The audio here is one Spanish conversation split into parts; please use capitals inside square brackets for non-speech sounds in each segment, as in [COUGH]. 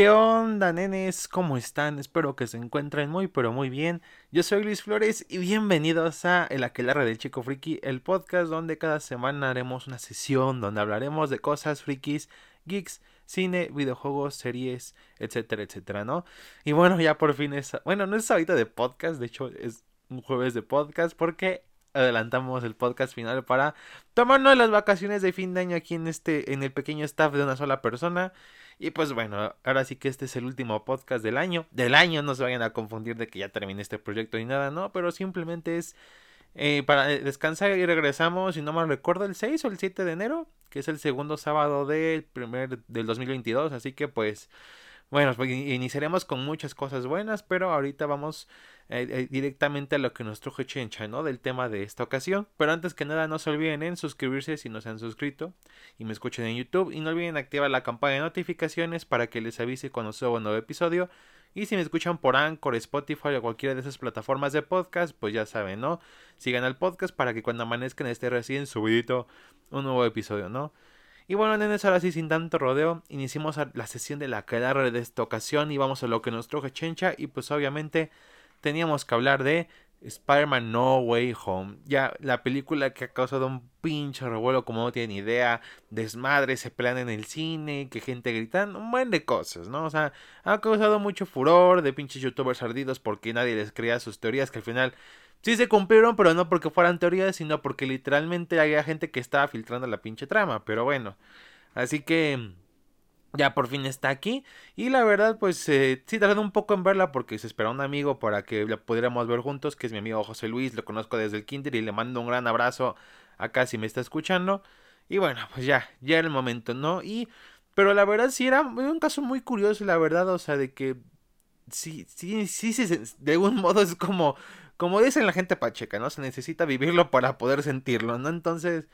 ¿Qué onda, nenes? ¿Cómo están? Espero que se encuentren muy, pero muy bien. Yo soy Luis Flores y bienvenidos a El Aquelarre del Chico Friki, el podcast donde cada semana haremos una sesión donde hablaremos de cosas frikis, geeks, cine, videojuegos, series, etcétera, etcétera, ¿no? Y bueno, ya por fin es. Bueno, no es ahorita de podcast, de hecho es un jueves de podcast porque adelantamos el podcast final para tomarnos las vacaciones de fin de año aquí en este en el pequeño staff de una sola persona. Y pues bueno ahora sí que este es el último podcast del año. Del año no se vayan a confundir de que ya terminé este proyecto ni nada no pero simplemente es eh, para descansar y regresamos si no me recuerdo el 6 o el 7 de enero que es el segundo sábado del primer del 2022 así que pues bueno, pues iniciaremos con muchas cosas buenas, pero ahorita vamos eh, eh, directamente a lo que nos truje Chencha, ¿no? Del tema de esta ocasión. Pero antes que nada, no se olviden en suscribirse si no se han suscrito y me escuchen en YouTube. Y no olviden activar la campana de notificaciones para que les avise cuando suba un nuevo episodio. Y si me escuchan por Anchor, Spotify o cualquiera de esas plataformas de podcast, pues ya saben, ¿no? Sigan al podcast para que cuando amanezcan esté recién subidito un nuevo episodio, ¿no? Y bueno, nenes, ahora sí, sin tanto rodeo, iniciamos la sesión de la quedarre de esta ocasión y vamos a lo que nos truje Chencha. Y pues obviamente teníamos que hablar de Spider-Man No Way Home. Ya la película que ha causado un pinche revuelo como no tienen idea. Desmadre, se pelean en el cine, que gente gritando, un buen de cosas, ¿no? O sea, ha causado mucho furor de pinches youtubers ardidos porque nadie les creía sus teorías que al final sí se cumplieron, pero no porque fueran teorías, sino porque literalmente había gente que estaba filtrando la pinche trama. Pero bueno, así que ya por fin está aquí. Y la verdad, pues eh, sí tardé un poco en verla porque se esperaba un amigo para que la pudiéramos ver juntos, que es mi amigo José Luis, lo conozco desde el kinder y le mando un gran abrazo acá si me está escuchando. Y bueno, pues ya, ya era el momento, ¿no? Y, pero la verdad sí era un caso muy curioso, la verdad, o sea, de que sí, sí, sí, sí, de algún modo es como como dicen la gente pacheca, ¿no? Se necesita vivirlo para poder sentirlo, ¿no? Entonces,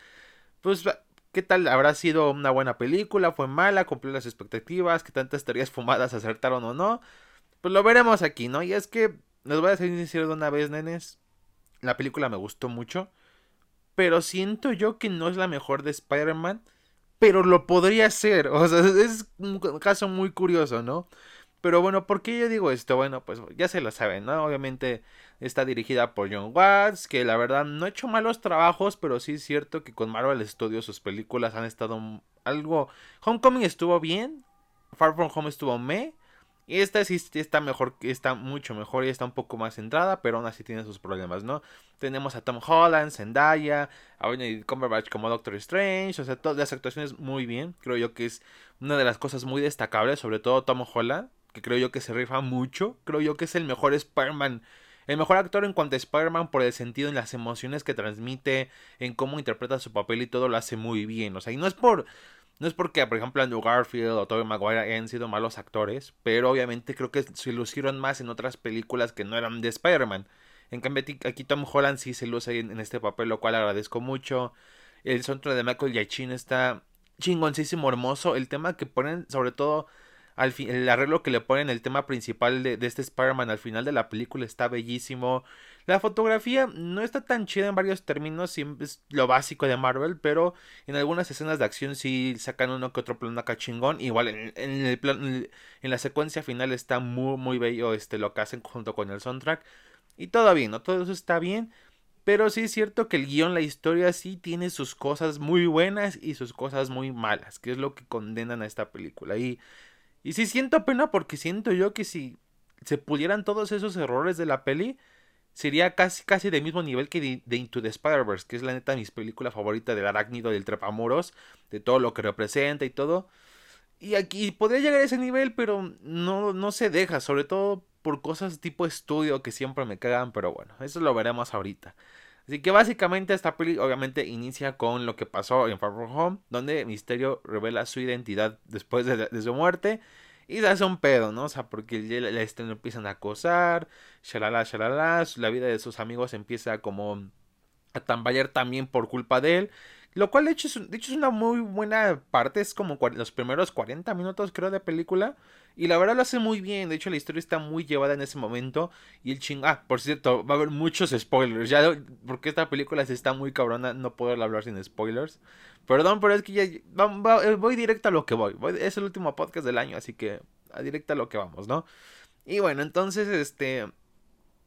pues, ¿qué tal? ¿Habrá sido una buena película? ¿Fue mala? ¿Cumplió las expectativas? ¿Qué tantas teorías fumadas acertaron o no? Pues lo veremos aquí, ¿no? Y es que, les voy a decir sincero de una vez, nenes, la película me gustó mucho, pero siento yo que no es la mejor de Spider-Man, pero lo podría ser, [LAUGHS] o sea, es un caso muy curioso, ¿no? Pero bueno, ¿por qué yo digo esto? Bueno, pues ya se lo saben, ¿no? Obviamente está dirigida por John Watts, que la verdad no ha hecho malos trabajos, pero sí es cierto que con Marvel Studios sus películas han estado algo... Homecoming estuvo bien, Far From Home estuvo me, y esta sí está mejor, está mucho mejor y está un poco más centrada, pero aún así tiene sus problemas, ¿no? Tenemos a Tom Holland, Zendaya, a Benedict Cumberbatch como Doctor Strange, o sea, todas las actuaciones muy bien. Creo yo que es una de las cosas muy destacables, sobre todo Tom Holland, que creo yo que se rifa mucho. Creo yo que es el mejor Spider-Man. El mejor actor en cuanto a Spider-Man por el sentido en las emociones que transmite, en cómo interpreta su papel y todo lo hace muy bien. O sea, y no es por. No es porque, por ejemplo, Andrew Garfield o Tobey Maguire hayan sido malos actores, pero obviamente creo que se lucieron más en otras películas que no eran de Spider-Man. En cambio, aquí Tom Holland sí se luce en, este papel, lo cual agradezco mucho. El soundtrack de Michael Giacchino está chingoncísimo, hermoso. El tema que ponen, sobre todo al el arreglo que le ponen el tema principal de, este Spider-Man al final de la película está bellísimo. La fotografía no está tan chida en varios términos, es lo básico de Marvel, pero en algunas escenas de acción sí sacan uno que otro plano acá chingón. Igual en, el plan, en la secuencia final está muy muy bello este lo que hacen junto con el soundtrack. Y todo bien, ¿no? Todo eso está bien. Pero sí es cierto que el guion, la historia sí tiene sus cosas muy buenas y sus cosas muy malas, que es lo que condenan a esta película. Y y sí siento pena porque siento yo que si se pudieran todos esos errores de la peli, sería casi casi del mismo nivel que de, Into the Spider-Verse, que es la neta mi película favorita del arácnido del trepamuros, de todo lo que representa y todo. Y aquí podría llegar a ese nivel, pero no, no se deja, sobre todo por cosas tipo estudio que siempre me cagan, pero bueno, eso lo veremos ahorita. Así que básicamente esta peli obviamente inicia con lo que pasó en Far From Home, donde Misterio revela su identidad después de, su muerte. Y se hace un pedo, ¿no? O sea, porque la este, empiezan a acosar, shalala, shalala, la vida de sus amigos empieza como a tambalear también por culpa de él. Lo cual de hecho, es, de hecho es una muy buena parte, es como los primeros 40 minutos creo de película. Y la verdad lo hace muy bien, de hecho la historia está muy llevada en ese momento. Y el ching... Ah, por cierto, va a haber muchos spoilers. Ya, porque esta película está muy cabrona, no puedo hablar sin spoilers. Perdón, pero es que ya eh, voy directo a lo que voy. Es el último podcast del año, así que a directa a lo que vamos, ¿no? Y bueno, entonces, este,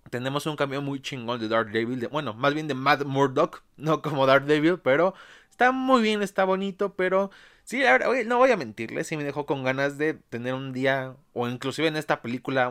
tenemos un cambio muy chingón de Daredevil, de, bueno, más bien de Matt Murdock, no como Daredevil, pero está muy bien, está bonito, pero sí, no voy a mentirles, sí me dejó con ganas de tener un día, o inclusive en esta película,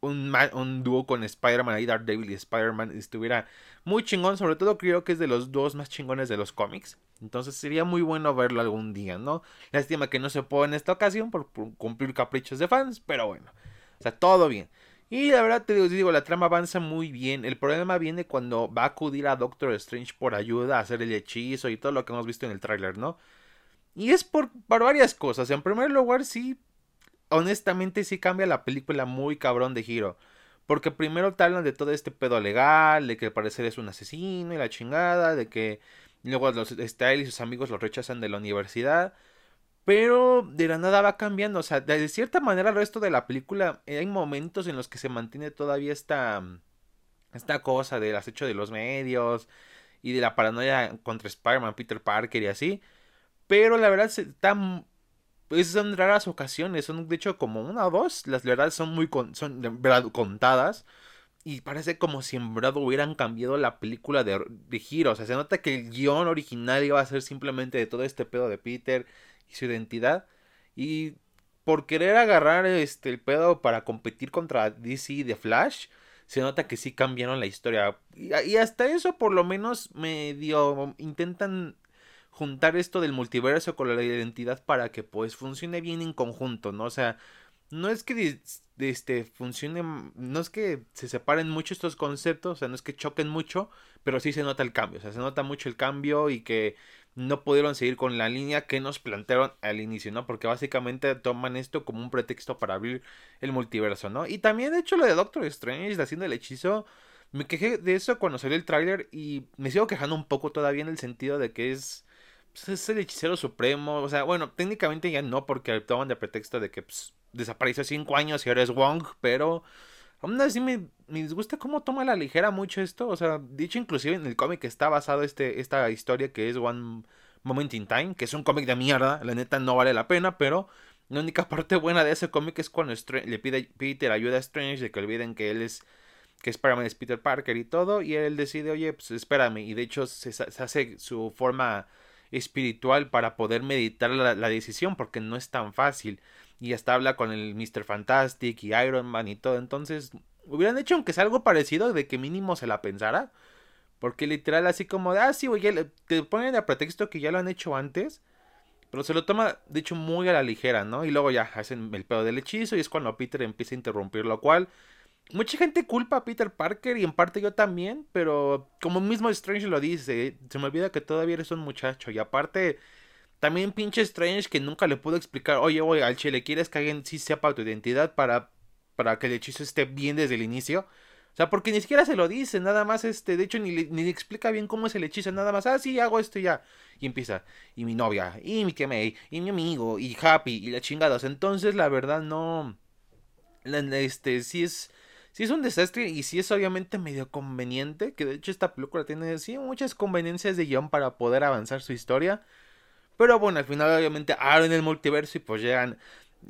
un, un, dúo con Spider-Man y Daredevil y Spider-Man estuviera muy chingón, sobre todo creo que es de los dos más chingones de los cómics, entonces sería muy bueno verlo algún día, ¿no? Lástima que no se puede en esta ocasión por cumplir caprichos de fans, pero bueno, o sea, todo bien. Y la verdad te digo, la trama avanza muy bien. El problema viene cuando va a acudir a Doctor Strange por ayuda a hacer el hechizo y todo lo que hemos visto en el tráiler, ¿no? Y es por, varias cosas. En primer lugar, sí, honestamente sí cambia la película muy cabrón de giro. Porque primero te hablan de todo este pedo legal, de que al parecer es un asesino y la chingada, de que luego los, este, él y sus amigos lo rechazan de la universidad. Pero de la nada va cambiando. O sea, de cierta manera el resto de la película hay momentos en los que se mantiene todavía esta, esta cosa del acecho de los medios y de la paranoia contra Spider-Man, Peter Parker y así. Pero la verdad está... Pues son raras ocasiones, son de hecho como una o dos. Las verdad son muy son de verdad contadas. Y parece como si en verdad hubieran cambiado la película de, de giro. O sea, se nota que el guion original iba a ser simplemente de todo este pedo de Peter y su identidad. Y por querer agarrar este el pedo para competir contra DC de Flash, se nota que sí cambiaron la historia. Y, hasta eso por lo menos medio intentan juntar esto del multiverso con la identidad para que pues funcione bien en conjunto, ¿no? O sea, no es que este funcione, no es que se separen mucho estos conceptos, o sea, no es que choquen mucho, pero sí se nota el cambio, o sea, se nota mucho el cambio y que no pudieron seguir con la línea que nos plantearon al inicio, ¿no? Porque básicamente toman esto como un pretexto para abrir el multiverso, ¿no? Y también, de hecho, lo de Doctor Strange haciendo el hechizo, me quejé de eso cuando salió el tráiler y me sigo quejando un poco todavía en el sentido de que es, pues, es el hechicero supremo, o sea, bueno, técnicamente ya no, porque toman de pretexto de que pues, desapareció cinco años y ahora es Wong, pero Aún así me, me disgusta cómo toma la ligera mucho esto. O sea, dicho inclusive en el cómic está basado este, esta historia que es One Moment in Time, que es un cómic de mierda, la neta no vale la pena, pero la única [LAUGHS] parte buena de ese cómic es cuando le pide Peter ayuda a Strange de que olviden que él es que Spider-Man es Peter Parker y todo, y él decide, oye, pues espérame, y de hecho se, hace su forma espiritual para poder meditar la, decisión, porque no es tan fácil y hasta habla con el Mr. Fantastic y Iron Man y todo. Entonces, hubieran hecho aunque sea algo parecido de que mínimo se la pensara. Porque literal así como ah, sí, güey, te ponen a pretexto que ya lo han hecho antes. Pero se lo toma, de hecho, muy a la ligera, ¿no? Y luego ya hacen el pedo del hechizo y es cuando Peter empieza a interrumpir, lo cual... Mucha gente culpa a Peter Parker y en parte yo también, pero como mismo Strange lo dice, se me olvida que todavía eres un muchacho y aparte también pinche Strange que nunca le pudo explicar, oye, oye, al chile, ¿quieres que alguien sí sepa tu identidad para, para que el hechizo esté bien desde el inicio? O sea, porque ni siquiera se lo dice, nada más, este, de hecho, ni, ni explica bien cómo es el hechizo, nada más, ah, sí, hago esto y ya. Y empieza, y mi novia, y mi Kemei, y mi amigo, y Happy, y la chingadas. Entonces, la verdad, no. Este, sí es. Sí es un desastre y sí es obviamente medio conveniente, que de hecho esta película tiene sí muchas conveniencias de guion para poder avanzar su historia. Pero bueno, al final obviamente abren el multiverso y pues llegan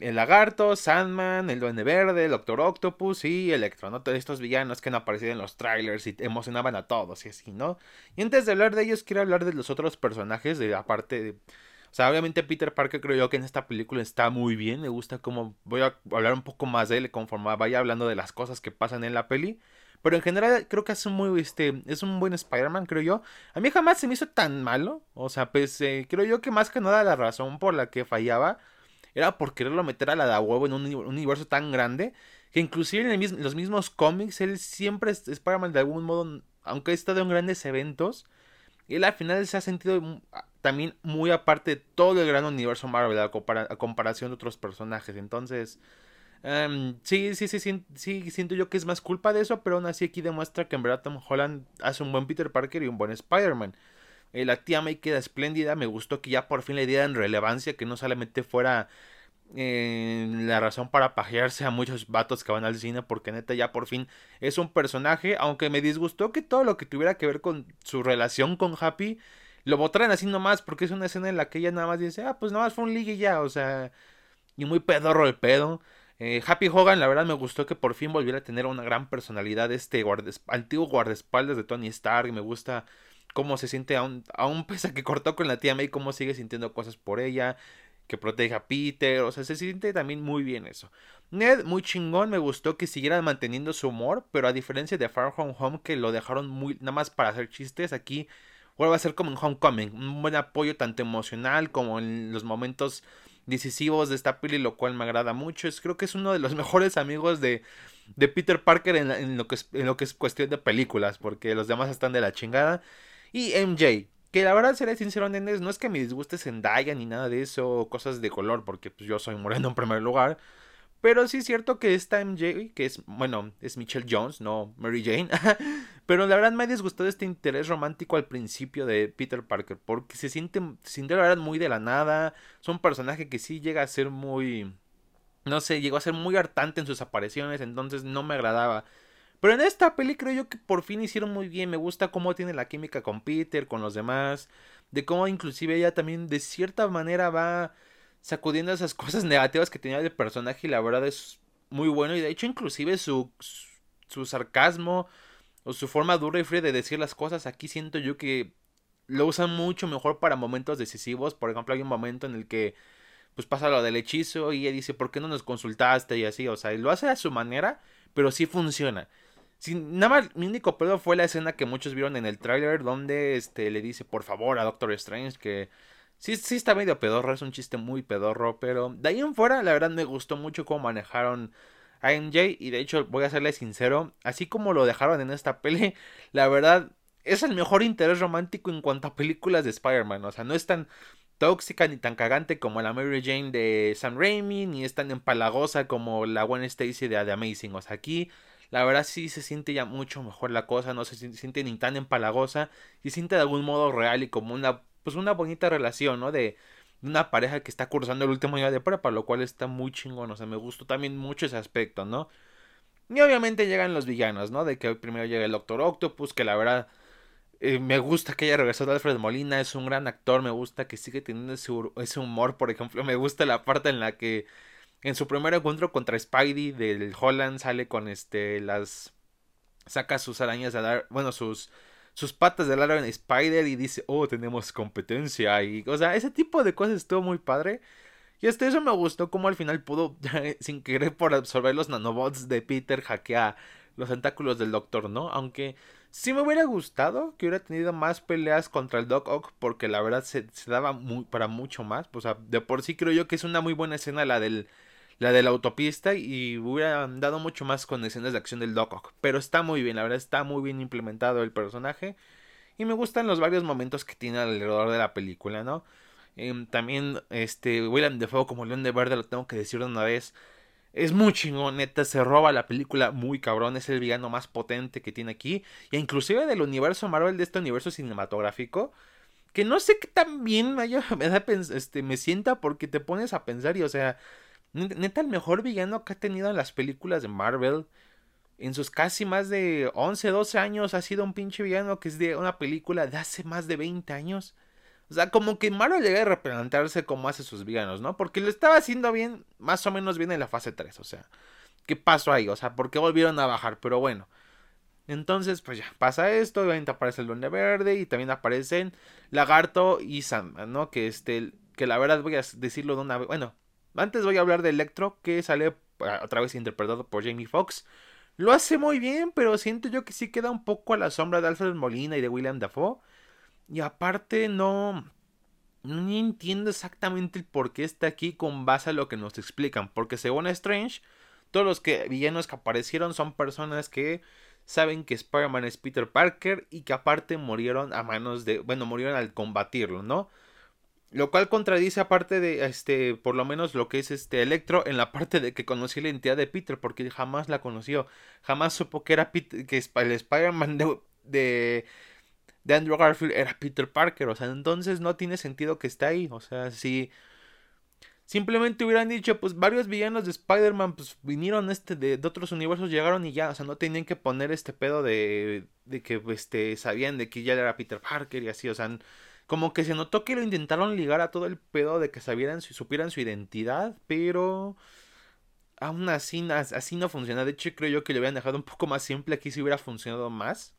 el lagarto, Sandman, el duende verde, el Doctor Octopus y Electro, ¿no? Todos estos villanos que no aparecían en los trailers y emocionaban a todos y así, ¿no? Y antes de hablar de ellos, quiero hablar de los otros personajes, de aparte de... O sea, obviamente Peter Parker creo yo que en esta película está muy bien, me gusta como... Voy a hablar un poco más de él conforme vaya hablando de las cosas que pasan en la peli. Pero en general creo que es un muy, este, es un buen Spider-Man, creo yo. A mí jamás se me hizo tan malo. O sea, pues creo yo que más que nada la razón por la que fallaba era por quererlo meter a la de huevo en un universo tan grande. Que inclusive en los mismos cómics, él siempre es Spider-Man de algún modo, aunque ha estado en grandes eventos. Él al final se ha sentido también muy aparte de todo el gran universo Marvel a comparación de otros personajes. Entonces, Em, sí, sí, sí, sí, siento yo que es más culpa de eso, pero aún así aquí demuestra que en verdad Holland hace un buen Peter Parker y un buen Spider-Man. Eh, la tía May queda espléndida, me gustó que ya por fin le dieran relevancia, que no solamente fuera eh, la razón para pajearse a muchos vatos que van al cine, porque neta ya por fin es un personaje, aunque me disgustó que todo lo que tuviera que ver con su relación con Happy lo botaran así nomás, porque es una escena en la que ella nada más dice, ah, pues nada más fue un ligue ya, o sea, y muy pedorro el pedo. Eh, Happy Hogan, la verdad me gustó que por fin volviera a tener una gran personalidad, este antiguo guardaespaldas de Tony Stark, me gusta cómo se siente aún, aún pese a [LAUGHS] que cortó con la tía May, cómo sigue sintiendo cosas por ella, que protege a Peter, o sea, se siente también muy bien eso. Ned, muy chingón, me gustó que siguieran manteniendo su humor, pero a diferencia de Far Home Home, que lo dejaron muy nada más para hacer chistes, aquí vuelve a ser como en Homecoming, un buen apoyo tanto emocional como en los momentos decisivos de esta peli, lo cual me agrada mucho. Es, creo que es uno de los [LAUGHS] mejores amigos de, de Peter Parker en, lo que es, en lo que es cuestión de películas, porque los demás están de la chingada. Y MJ, que la verdad seré sincero, nenes, no es que me disguste Zendaya ni nada de eso, cosas de color, porque pues yo soy moreno en primer lugar. Pero sí es cierto que esta MJ, que es, bueno, es Michelle Jones, no Mary Jane. [LAUGHS] pero la verdad me ha disgustado este interés romántico al principio de Peter Parker. Porque se siente, se siente la verdad muy de la nada. Es un personaje que sí llega a ser muy... No sé, llegó a ser muy hartante en sus apariciones. Entonces no me agradaba. Pero en esta peli creo yo que por fin hicieron muy bien. Me gusta cómo tiene la química con Peter, con los demás. De cómo inclusive ella también de cierta manera va sacudiendo esas [LAUGHS] cosas negativas que tenía el personaje y la verdad es muy bueno. Y de hecho inclusive su, su sarcasmo o su forma dura y fría de decir las cosas aquí siento yo que lo usan mucho mejor para momentos decisivos. Por ejemplo hay un momento en el que pues pasa lo del hechizo y ella dice ¿por qué no nos consultaste? y así o sea lo hace a su manera pero sí funciona. Sin, nada más, mi único pedo fue la escena que muchos vieron en el tráiler donde este le dice por favor a Doctor Strange que Sí, sí está medio pedorro, es un chiste muy pedorro, pero de ahí en fuera, la verdad me gustó mucho cómo manejaron a MJ y de hecho voy a serle sincero, así como lo dejaron en esta [LAUGHS] peli, la verdad es el mejor interés romántico en cuanto a películas de Spider-Man, o sea, no es tan tóxica ni tan cagante como la Mary Jane de Sam Raimi, ni es tan empalagosa como la Gwen Stacy de The Amazing, o sea, aquí la verdad sí se siente ya mucho mejor la cosa, no se siente ni tan empalagosa y siente de algún modo real y como una pues una bonita relación, ¿no? De una pareja que está cursando el último año de prepa, lo cual está muy chingón, o sea, me gustó también mucho ese aspecto, ¿no? Y obviamente llegan los villanos, ¿no? De que primero llega el Doctor Octopus, que la verdad eh, me gusta que haya regresado Alfred Molina, es un gran actor, me gusta que sigue teniendo ese, humor, por ejemplo, me gusta la parte en la que en su primer encuentro contra Spidey del Holland sale con este las saca sus arañas a dar, bueno, sus sus patas de en Spider y dice, oh, tenemos competencia. Y, o sea, ese tipo de cosas estuvo muy padre. Y hasta eso me gustó como al final pudo, [LAUGHS] sin querer por absorber los nanobots de Peter, hackea los tentáculos del Doctor, ¿no? Aunque sí me hubiera gustado que hubiera tenido más peleas contra el Doc Ock, porque la verdad se, daba muy, para mucho más. O sea, de por sí creo yo que es una muy buena escena la del la de la autopista y hubiera dado mucho más con escenas de acción del Doc. Pero está muy bien, la verdad está muy bien implementado el personaje. Y me gustan los varios momentos que tiene alrededor de la película, ¿no? Em, también este William Defoe como León de Verde, lo tengo que decir de una vez. Es muy chingón, neta, se roba la película muy cabrón, es el villano más potente que tiene aquí. Y inclusive del universo Marvel, de este universo cinematográfico. Que no sé qué tan bien me, [LAUGHS] me, da, este, me sienta porque te pones a pensar y o sea Neta, el mejor villano que ha tenido en las películas de Marvel. En sus casi más de 11, 12 años ha sido un pinche villano que es de una película de hace más de 20 años. O sea, como que Marvel llega a representarse como hace sus villanos, ¿no? Porque lo estaba haciendo bien, más o menos bien en la fase 3. O sea, ¿qué pasó ahí? O sea, ¿por qué volvieron a bajar? Pero bueno. Entonces, pues ya, pasa esto, obviamente aparece el Duende Verde y también aparecen Lagarto y Sandman, ¿no? Que este, que la verdad voy a decirlo de una vez, bueno, antes voy a hablar de Electro, que sale otra vez interpretado por Jamie Foxx. Lo hace muy bien, pero siento yo que sí queda un poco a la sombra de Alfred Molina y de William Dafoe. Y aparte no... No entiendo exactamente el por qué está aquí con base a lo que nos explican. Porque según Strange, todos los que, villanos que aparecieron son personas que saben que Spider-Man es Peter Parker y que aparte murieron a manos de... Bueno, murieron al combatirlo, ¿no? Lo cual contradice aparte de, este, por lo menos lo que es este Electro en la parte de que conoció la identidad de Peter, porque jamás la conoció. Jamás supo que era Peter, que el Spider-Man de, de, Andrew Garfield era Peter Parker. O sea, entonces no tiene sentido que esté ahí. O sea, si simplemente hubieran dicho, pues varios villanos de Spider-Man pues vinieron este de, de, otros universos, llegaron y ya. O sea, no tenían que poner este pedo de, de que este, sabían de que ya era Peter Parker y así. O sea, como que se notó que lo intentaron ligar a todo el pedo de que sabieran, supieran su identidad, pero aún así, así no funciona. De hecho, creo yo que le hubieran dejado un poco más simple. Aquí sí hubiera funcionado más.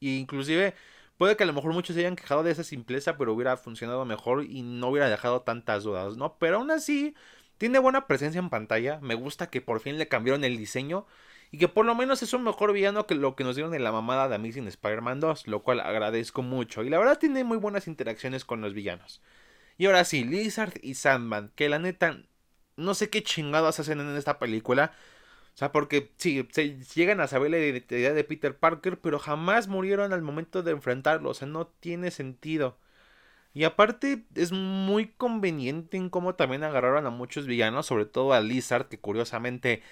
Y inclusive, puede que a lo mejor muchos se hayan quejado de esa simpleza, pero hubiera funcionado mejor y no hubiera dejado tantas dudas, ¿no? Pero aún así, tiene buena presencia en pantalla. Me gusta que por fin le cambiaron el diseño. Y que por lo menos es un mejor villano que lo que nos dieron en la mamada de Amazing Spider-Man 2. Lo cual agradezco mucho. Y la verdad tiene muy buenas interacciones con los villanos. Y ahora sí, Lizard y Sandman. Que la neta no sé qué chingados hacen en esta película. O sea, porque sí, se llegan a saber la identidad de Peter Parker, pero jamás murieron al momento de enfrentarlo. O sea, no tiene sentido. Y aparte es muy conveniente en cómo también agarraron a muchos villanos, sobre todo a Lizard, que curiosamente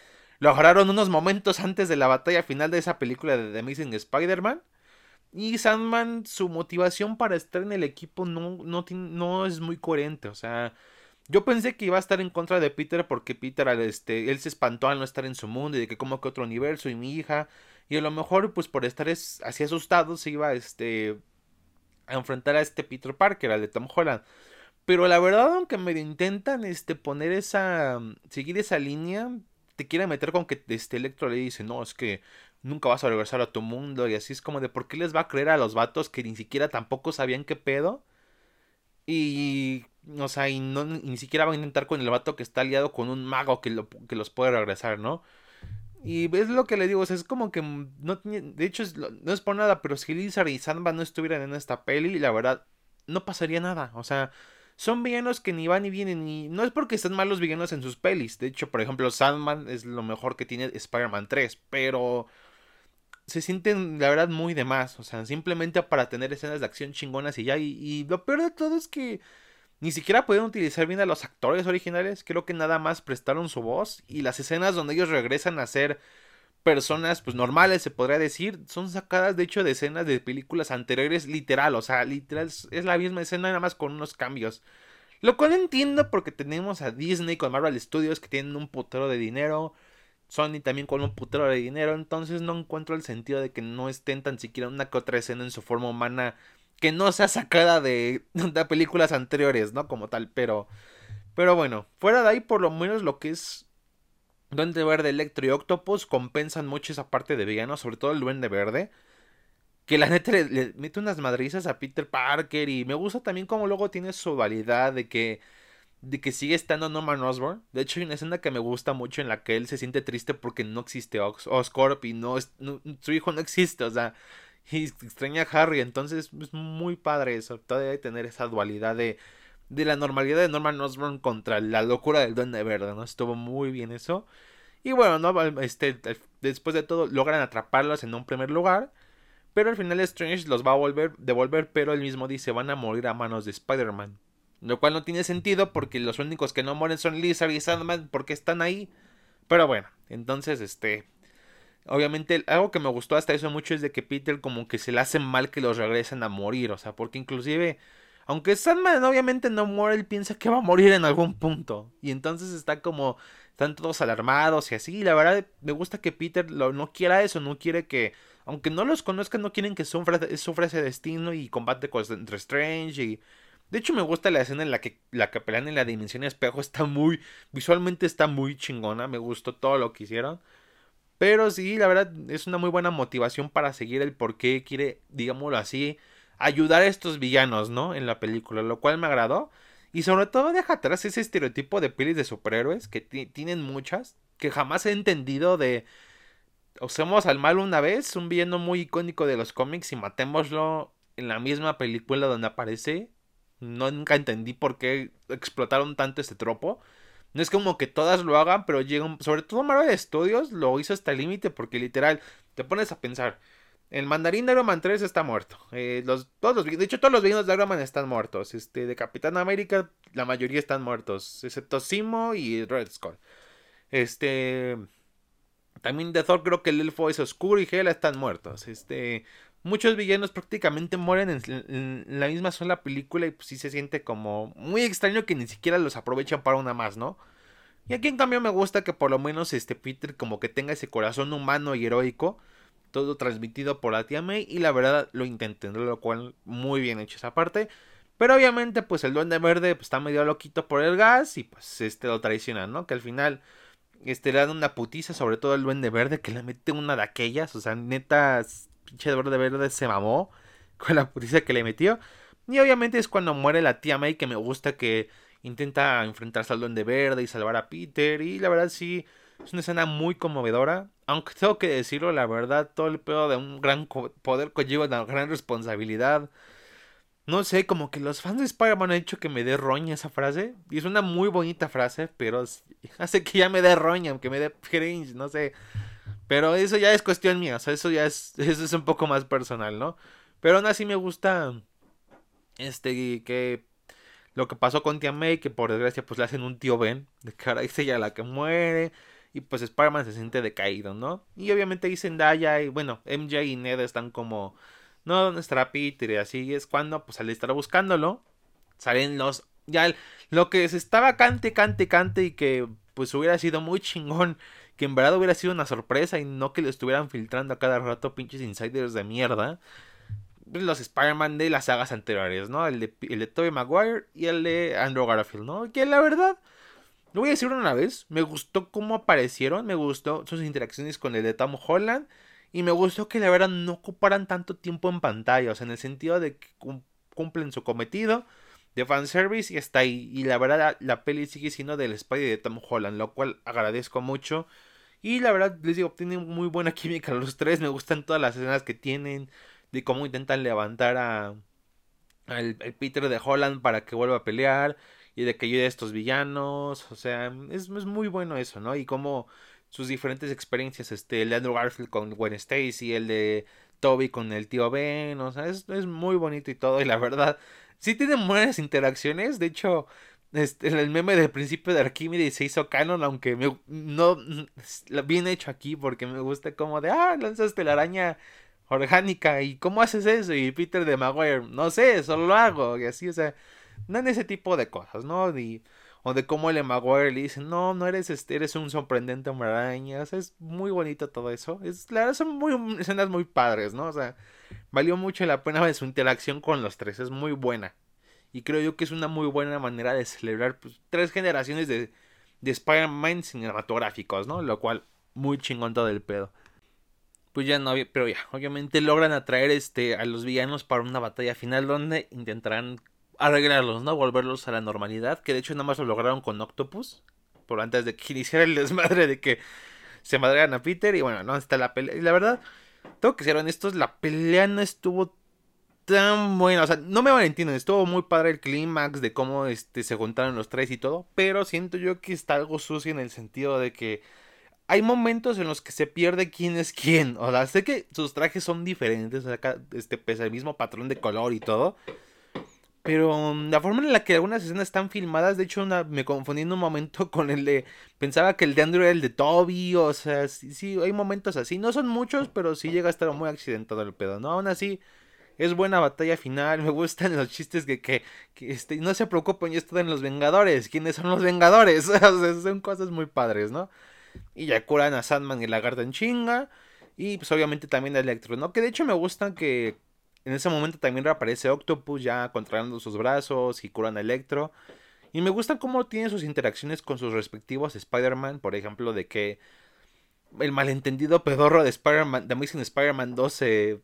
lo agarraron unos momentos antes de la batalla final de esa película de The Amazing Spider-Man. Y Sandman, su motivación para estar en el equipo no, no, no es muy coherente. O sea, yo pensé que iba a estar en contra de Peter porque Peter, este, él se espantó al no estar en su mundo y de que como que otro universo y mi hija. Y a lo mejor, pues por estar así asustado, se iba este, a enfrentar a este Peter Parker, al de Tom Holland. Pero la verdad, aunque me intentan este, poner esa. seguir esa línea, te quiere meter con que este Electro le dice, no, es que nunca vas a regresar a tu mundo. Y así es como de por qué les va a creer a los vatos que ni siquiera tampoco sabían qué pedo. Y o sea, y no, ni siquiera va a intentar con el vato que está aliado con un mago que, lo, que los puede regresar, ¿no? Y es lo que le digo, es como que no tiene, de hecho no es por nada, pero si Lizard y Sandman no estuvieran en esta peli, la verdad, no pasaría nada, o sea, son villanos que ni van ni vienen, ni, no es porque estén malos villanos en sus pelis, de hecho, por ejemplo, Sandman es lo mejor que tiene Spider-Man 3, pero se sienten, la verdad, muy de más, o sea, simplemente para tener escenas de acción chingonas y ya, y, y lo peor de todo es que ni siquiera pueden utilizar bien a los actores originales. Creo que nada más prestaron su voz. Y las escenas donde ellos regresan a ser personas pues normales, se podría decir, son sacadas de hecho de escenas de películas anteriores, literal. O sea, literal es la misma escena nada más con unos cambios. Lo cual entiendo porque tenemos a Disney con Marvel Studios que tienen un putero de dinero. Sony también con un putero de dinero. Entonces no encuentro el sentido de que no estén tan siquiera una que otra escena en su forma humana que no sea sacada de, [LAUGHS] de películas anteriores, ¿no? Como tal, pero... Pero bueno, fuera de ahí por lo menos lo que es Duende Verde, Electro y Octopus compensan mucho esa parte de villano, sobre todo el Duende Verde. Que la neta le, mete unas madrizas a Peter Parker y me gusta también como luego tiene su dualidad de que de que sigue estando Norman Osborn. De hecho, hay una escena que me gusta mucho en la que él se siente triste porque no existe Oscorp y no, su hijo no existe. O sea, y extraña a Harry. Entonces es muy padre eso. Todavía tener esa dualidad de, de la normalidad de Norman Osborn contra la locura del Duende Verde, ¿no? Estuvo muy bien eso. Y bueno, ¿no? Este, después de todo, logran atraparlos en un primer lugar. Pero al final Strange los va a volver, devolver, pero él mismo dice van a morir a manos de Spider-Man. Lo cual no tiene sentido porque los únicos que no mueren son Lizard y Sandman porque están ahí. Pero bueno, entonces este Obviamente, algo que me gustó hasta eso mucho es de que Peter como que se le hace mal que los regresen a morir. O sea, porque inclusive, aunque Sandman obviamente no muere, él piensa que va a morir en algún punto. Y entonces está como, están todos alarmados y así. Y la verdad, me gusta que Peter lo, no quiera eso, no quiere que, aunque no los conozcan, no quieren que sufra, sufra ese destino y combate contra Strange. Y de hecho, me gusta la escena en la que la que pelean en la dimensión espejo. Está muy, visualmente está muy chingona. Me gustó todo lo que hicieron. Pero sí, la verdad es una muy buena motivación para seguir el por qué quiere, digámoslo así, ayudar a estos villanos, ¿no? En la película, lo cual me agradó. Y sobre todo deja atrás ese estereotipo de pelis de superhéroes, que tienen muchas, que jamás he entendido de... Usemos al mal una vez, un villano muy icónico de los cómics y matémoslo en la misma película donde aparece. No nunca entendí por qué explotaron tanto este tropo. No es como que todas lo hagan, pero llegan, sobre todo Marvel Studios lo hizo hasta el límite porque literal te pones a pensar. El mandarín de Iron Man 3 está muerto. Eh, los, todos de hecho, todos los villanos de Iron Man están muertos. Este, de Capitán América, la mayoría están muertos. Excepto Simo y Red Skull. Este. También de Thor creo que el elfo es oscuro y Hela están muertos. Este muchos villanos prácticamente mueren en, la misma sola película y pues sí se siente como muy extraño que ni siquiera los aprovechan para una más, ¿no? Y aquí en cambio me gusta que por lo menos este Peter como que tenga ese corazón humano y heroico, todo transmitido por la tía May y la verdad lo intenten, lo cual muy bien hecho esa parte. Pero obviamente pues el duende verde pues, está medio loquito por el gas y pues este lo traiciona, ¿no? Que al final este, le dan una putiza, sobre todo el duende verde, que le mete una de aquellas, o sea, neta, pinche duende verde se mamó con la putiza que le metió. Y obviamente es cuando muere la tía May, que me gusta que intenta enfrentarse al duende verde y salvar a Peter, y la verdad sí, es una escena muy conmovedora. Aunque tengo que decirlo, la verdad, todo el pedo de un gran poder conlleva una gran responsabilidad. No sé, como que los fans de Spider-Man han hecho que me dé roña esa frase. Y es una muy bonita frase, pero [LAUGHS] hace que ya me dé roña, que me dé cringe, no sé. Pero eso ya es cuestión mía, o sea, eso ya es, [LAUGHS] eso es un poco más personal, ¿no? Pero aún así me gusta, este, que lo que pasó con Tia May, que por desgracia pues le hacen un tío Ben, de ahora es [LAUGHS] ella la que muere. Y pues Spider-Man se siente decaído, ¿no? Y obviamente dicen Daya y bueno, MJ y Ned están como, no, ¿dónde estará Peter? Y así es cuando, pues al estar buscándolo, salen los, ya lo que se estaba cante, cante, cante y que pues hubiera sido muy chingón, que en verdad hubiera sido una sorpresa y no que le estuvieran filtrando a cada rato pinches insiders de mierda. Los Spider-Man de las sagas anteriores, ¿no? El de, el de Tobey Maguire y el de Andrew Garfield, ¿no? Que la verdad lo voy a decir una vez, me gustó cómo aparecieron, me gustó sus interacciones con el de Tom Holland y me gustó que la verdad no ocuparan tanto tiempo en pantalla, o sea, en el sentido de que cumplen su cometido de fanservice y está ahí. Y la verdad la, peli sigue siendo del Spider de Tom Holland, lo cual agradezco mucho. Y la verdad les digo, tienen muy buena [LAUGHS] química los tres, me gustan todas las escenas que tienen, de cómo intentan levantar a al Peter de Holland para que vuelva a pelear y de que ayude a estos villanos. O sea, es, muy bueno eso, ¿no? Y como sus diferentes experiencias, este, el de Andrew Garfield con Gwen Stacy, el de Toby con el tío Ben, o sea, es, muy bonito y todo, y la verdad, sí tienen buenas interacciones, de hecho, este, el meme del principio de Archimedes se hizo canon, aunque me, no, bien hecho aquí, porque me gusta como de, ah, lanzaste la araña orgánica, y ¿cómo haces eso? Y Peter de Maguire, no sé, solo lo hago, y así, o sea, no en ese tipo de cosas, ¿no? o de cómo el Maguire le dice, no, no eres este, eres un sorprendente sea, es muy bonito todo eso. Es, la verdad son muy, escenas muy padres, ¿no? O sea, valió mucho la pena de su interacción con los tres. Es muy buena. Y creo yo que es una muy buena manera de celebrar pues, tres generaciones de, de Spider-Man cinematográficos, ¿no? Lo cual, muy chingón todo el pedo. Pues ya no, pero ya, obviamente logran atraer este, a los villanos para una batalla final donde intentarán arreglarlos, ¿no? Volverlos a la normalidad. Que de hecho nada más lo lograron con Octopus. Por antes de que [LAUGHS] iniciara el desmadre de que se madrean a Peter. Y bueno, no está la pelea. Y la verdad, tengo que ser honestos, la pelea no estuvo tan buena. O sea, no me malentienden, estuvo muy padre el clímax de cómo este, se juntaron los tres y todo. Pero siento yo que está algo sucio en el sentido de que hay momentos en los que se pierde quién es quién. O sea, sé que sus trajes son diferentes. Acá, este, pese al mismo patrón de color y todo. Pero mm, la forma en la que algunas escenas están filmadas, de hecho me confundí en un momento [LAUGHS] con el de... Pensaba que el de Andrew era el de Toby, o sea, sí, sí, hay momentos así. No son muchos, pero sí llega a estar muy accidentado el pedo, ¿no? Aún así, es buena batalla final, [LAUGHS] me gustan los chistes que, que, este, no se preocupen, yo estoy en los Vengadores. ¿Quiénes son los Vengadores? [LAUGHS] o sea, son cosas muy padres, ¿no? Y ya curan a Sandman y Lagarta en chinga. Y pues obviamente también a Electro, ¿no? Que de hecho me gustan que en ese momento también reaparece Octopus ya contrayendo sus brazos y curan a Electro. Y me gusta cómo tiene sus interacciones con sus respectivos Spider-Man. Por ejemplo, de que el malentendido pedorro de Spider-Man, de Amazing Spider-Man 2 se,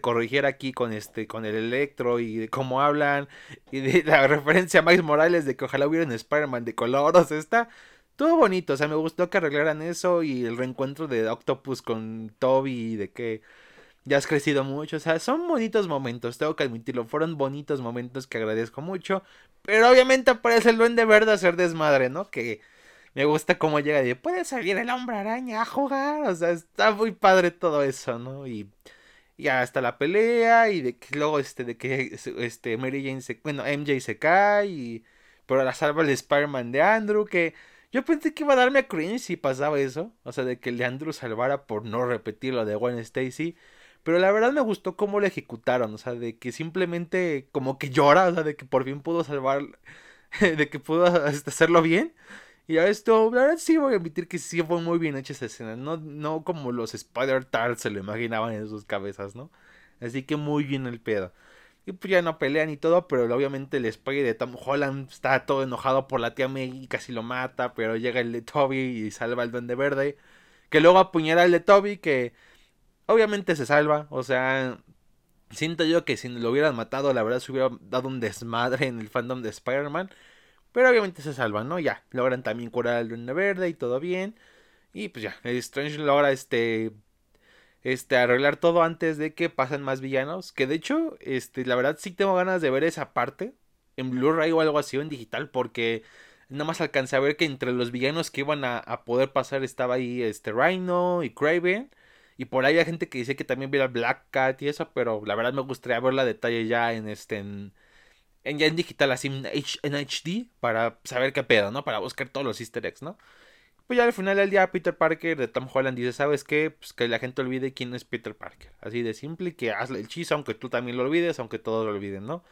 corrigiera aquí con este, con el Electro y de cómo hablan. Y de la [LAUGHS] referencia a Miles Morales de que ojalá hubiera un Spider-Man de color. [LAUGHS] O está todo bonito. O sea, me gustó que arreglaran eso. Y el reencuentro de Octopus con Toby. Y de que ya has crecido mucho, o sea, son bonitos momentos, tengo que admitirlo, fueron bonitos momentos que agradezco mucho, pero obviamente aparece el duende verde a hacer desmadre, ¿no? Que me gusta cómo llega y puede salir el hombre araña a jugar, o sea, está muy padre todo eso, ¿no? Y ya hasta la pelea y de que luego este de que este Mary Jane se, bueno, MJ se cae y pero la salva el Spider-Man de Andrew que yo pensé que iba a darme a cringe si pasaba eso, o sea, de que el de Andrew salvara por no repetir lo de Gwen Stacy. Pero la verdad me gustó cómo lo ejecutaron, o sea, de que simplemente como que llora, o sea, de que por fin pudo salvar, [LAUGHS] de que pudo este, hacerlo bien. Y a esto, la verdad sí voy a admitir que sí fue muy bien hecha esa escena, no, no como los Spider-Tars se lo imaginaban en sus cabezas, ¿no? Así que muy bien el pedo. Y pues ya no pelean y todo, pero obviamente el Spidey de Tom Holland está todo enojado por la tía May y casi lo mata, pero llega el de Toby y salva al Duende Verde. Que luego apuñala al de Toby, que obviamente se salva, o sea, siento yo que si lo hubieran matado, la verdad se hubiera dado un desmadre en el fandom de Spider-Man. Pero obviamente se salva, ¿no? Ya, logran también curar al Duende Verde y todo bien. Y pues ya, el Strange logra este este, arreglar todo antes de que pasen más villanos. Que de hecho, este, la verdad sí tengo ganas de ver esa parte en Blu-ray o algo así o en digital. Porque nada más alcancé a ver que entre los villanos que iban a, poder pasar estaba ahí este Rhino y Craven. Y por ahí hay gente que dice que también viera Black Cat y eso. Pero la verdad me gustaría ver la detalle ya en este. En, ya en digital, así en, HD. Para saber qué pedo, ¿no? Para buscar todos los easter eggs, ¿no? Pues ya al final del día Peter Parker de Tom Holland dice, ¿sabes qué? Pues que la gente olvide quién es Peter Parker. Así de simple, que hazle el chiste aunque tú también lo olvides, aunque todos lo olviden, ¿no?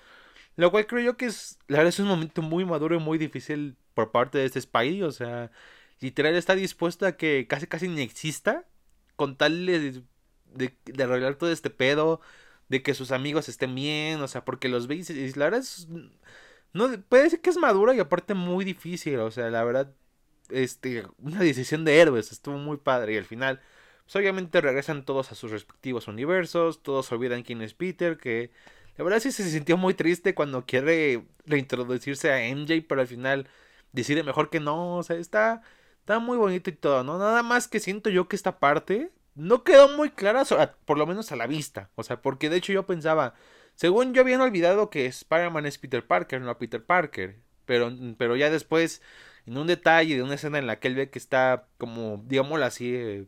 Lo cual creo yo que es, la verdad es un momento muy maduro y muy difícil por parte de este Spidey, o sea, literal está dispuesto a que casi casi ni exista con tal de, de, arreglar todo este pedo, de que sus amigos estén bien, o sea, porque los veis y la verdad es... No, puede ser que es maduro y aparte muy difícil, o sea, la verdad este, una decisión de héroes, estuvo muy padre y al final, pues obviamente regresan todos a sus respectivos universos, todos olvidan quién es Peter, que la verdad sí se sintió muy triste cuando quiere reintroducirse a MJ, pero al final decide mejor que no, o sea, está, está muy bonito y todo, ¿no? Nada más que siento yo que esta parte no quedó muy clara, por lo menos a la vista, o sea, porque de hecho yo pensaba, según yo habían olvidado que Spider-Man es Peter Parker, no Peter Parker, pero, pero ya después en un detalle de una escena en la que él ve que está como, digámoslo así, eh,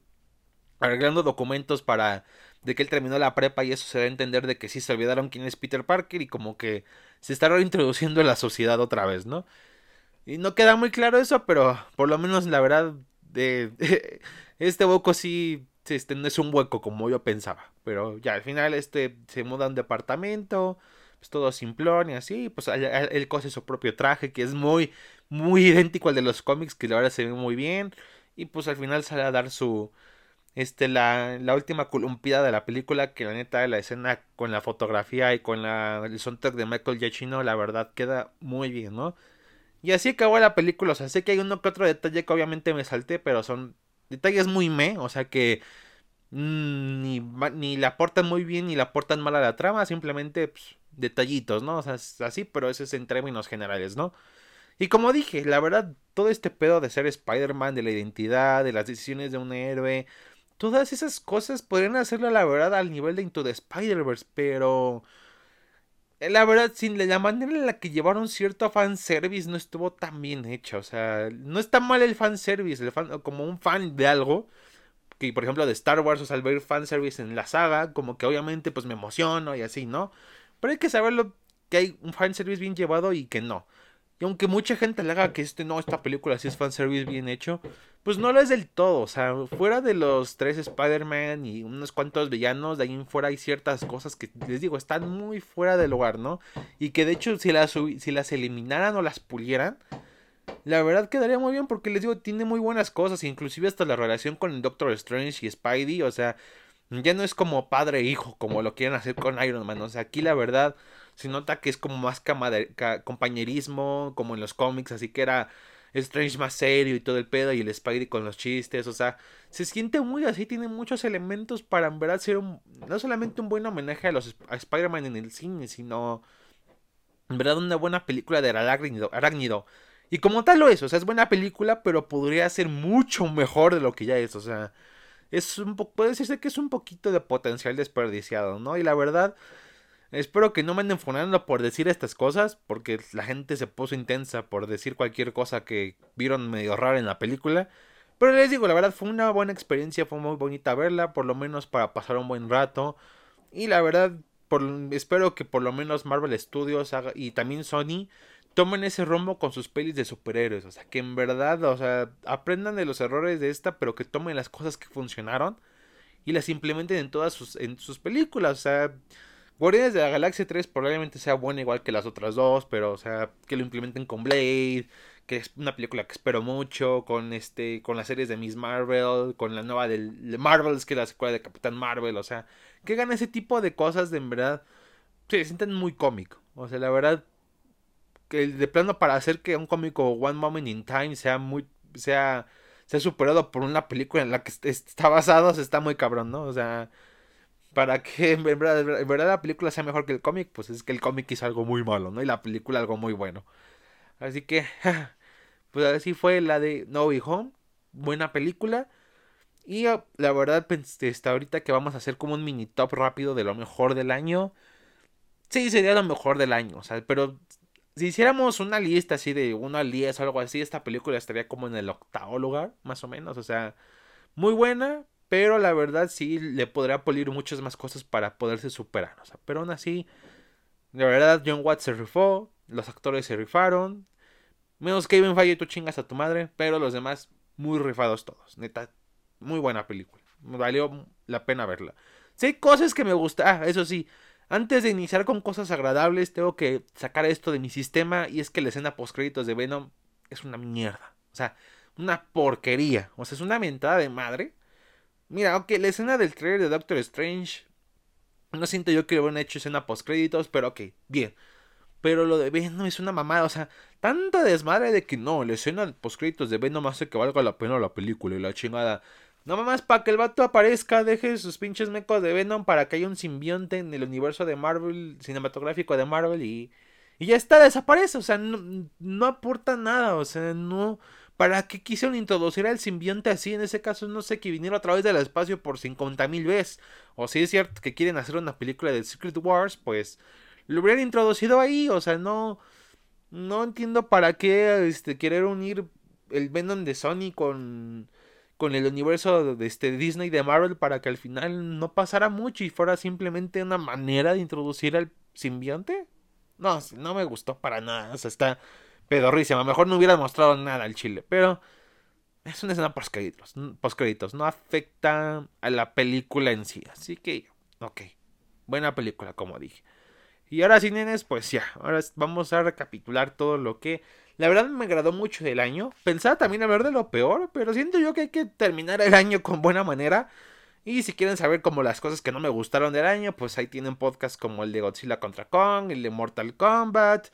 arreglando documentos para de que él terminó la prepa y eso se da a entender de que sí se olvidaron quién es Peter Parker y como que se está reintroduciendo en la sociedad otra vez, ¿no? Y no queda muy claro eso, pero por lo menos la verdad de [LAUGHS] este hueco sí este no es un hueco como yo pensaba, pero ya al final este se muda a un departamento, pues todo simplón y así, pues él cose su propio traje que es muy muy idéntico al de los cómics, que la verdad se ve muy bien. Y pues al final sale a dar su. Este, la, la última columpiada de la película, que la neta, la escena con la fotografía y con la, el soundtrack de Michael Giacchino, la verdad queda muy bien, ¿no? Y así acabó la película, o sea, sé que hay uno que otro detalle que obviamente me salté, pero son detalles muy me, o sea que mm, ni, ni la aportan muy bien ni la aportan mal a la trama, simplemente pues, detallitos, ¿no? O sea, así, pero eso es en términos generales, ¿no? Y como dije, la verdad, todo este pedo de ser Spider-Man, de la identidad, de las decisiones de un héroe, todas esas cosas podrían hacerlo, la verdad, al nivel de Into the Spider-Verse, pero... Eh, la verdad, sin la manera en la que llevaron cierto fanservice no estuvo tan bien hecho. O sea, no está mal el fanservice, el fan, como un fan de algo. Que por ejemplo de Star Wars, o sea, al ver fanservice en la saga, como que obviamente pues me emociono y así, ¿no? Pero hay que saberlo que hay un fanservice bien llevado y que no. Y aunque mucha gente le haga que este no, esta película sí es fanservice bien hecho, pues no lo es del todo. O sea, fuera de los tres Spider-Man y unos cuantos villanos, de ahí en fuera hay ciertas cosas que les digo, están muy fuera del lugar, ¿no? Y que de hecho, si las, si las eliminaran o las pulieran, la verdad quedaría muy bien porque les digo, tiene muy buenas cosas, inclusive hasta la relación con el Doctor Strange y Spidey, o sea, ya no es como padre e hijo, como lo quieren hacer con Iron Man. O sea, aquí la verdad se nota que es como más compañerismo, como en los cómics, así que era Strange más serio y todo el pedo, y el Spidey con los chistes, o sea, se siente muy así, tiene muchos elementos para en verdad ser un, no solamente un buen homenaje a los Spider-Man en el cine, sino en verdad una buena película de arácnido, arácnido. Y como tal lo es, o sea, es buena película, pero podría ser mucho mejor de lo que ya es, o sea, es un puede decirse que es un poquito de potencial desperdiciado, ¿no? Y la verdad, Espero que no me anden fonando por decir estas cosas, porque la gente se puso intensa por decir cualquier cosa que vieron medio rara en la película. Pero les digo, la verdad fue una buena experiencia, fue muy bonita verla, por lo menos para pasar un buen rato. Y la verdad, espero que por lo menos Marvel Studios y también Sony tomen ese rumbo con sus pelis de superhéroes. O sea, que en verdad, o sea, aprendan de los errores de esta, pero que tomen las cosas que funcionaron y las implementen en todas sus, en sus películas. O sea, Guardianes de la Galaxia 3 probablemente sea buena igual que las otras dos, pero o sea, que lo implementen con Blade, que es una película que espero mucho, con este, con las series de Miss Marvel, con la nueva de Marvels, que es la secuela de Capitán Marvel, o sea, que hagan ese tipo de cosas de en verdad se sienten muy cómico. O sea, la verdad, que de plano para hacer que un cómico One Moment in Time sea muy, sea, sea superado por una película en la que está basado, se está muy cabrón, ¿no? O sea, para que en verdad, la película sea mejor que el cómic, pues es que el cómic hizo algo muy malo, ¿no? Y la película algo muy bueno. Así que, [LAUGHS] pues así fue la de No Way Home, buena película. Y ah, la verdad, hasta este, ahorita que vamos a hacer como un mini top rápido de lo mejor del año. Sí, sería lo mejor del año, o sea, pero si hiciéramos una lista así de 1 al 10 o algo así, esta película estaría como en el octavo lugar, más o menos, o sea, muy buena, pero la verdad sí le podría polir muchas más cosas para poderse superar, o sea, pero aún así, de verdad, John Watts se rifó, los actores se rifaron, menos Kevin Feige, tú chingas a tu madre, pero los demás muy rifados todos, neta, muy buena película. Valió la pena verla. Sí, cosas que me gustan. Ah, eso sí. Antes de iniciar con cosas agradables, tengo que sacar esto de mi sistema. Y es que la escena post créditos de Venom es una mierda. O sea, una porquería. O sea, es una mentada de madre. Mira, ok, la escena del trailer de Doctor Strange. No siento yo que hubieran hecho escena post créditos, pero ok, bien. Pero lo de Venom es una mamada, o sea, tanta desmadre de que no, la escena post créditos de Venom hace que valga la pena la película y la chingada. No más para que el vato aparezca, deje sus pinches mecos de Venom para que haya un simbionte en el universo de Marvel, cinematográfico de Marvel y, y ya está, desaparece, o sea, no, aporta nada, o sea, no... ¿Para qué quisieron introducir al simbionte así? En ese caso, no sé, que viniera a través del espacio por 50 mil veces. O si es cierto que quieren hacer una película de Secret Wars, pues lo hubieran introducido ahí. O sea, no. No entiendo para qué este, querer unir el Venom de Sony con con el universo de este Disney de Marvel para que al final no pasara mucho y fuera simplemente una manera de introducir al simbionte. No, no me gustó para nada. O sea, está pedorrísima. Mejor no hubiera mostrado nada al chile. Pero es una escena post créditos. No afecta a la película en sí. Así que, ok. Buena película, como dije. Y ahora sí, nenes, pues ya. Ahora vamos a recapitular todo lo que la verdad me agradó mucho el año. Pensaba también hablar de lo peor, pero siento yo que hay que terminar el año con buena manera. Y si quieren saber como las cosas que no me gustaron del año, pues ahí tienen podcasts como el de Godzilla contra Kong, el de Mortal Kombat,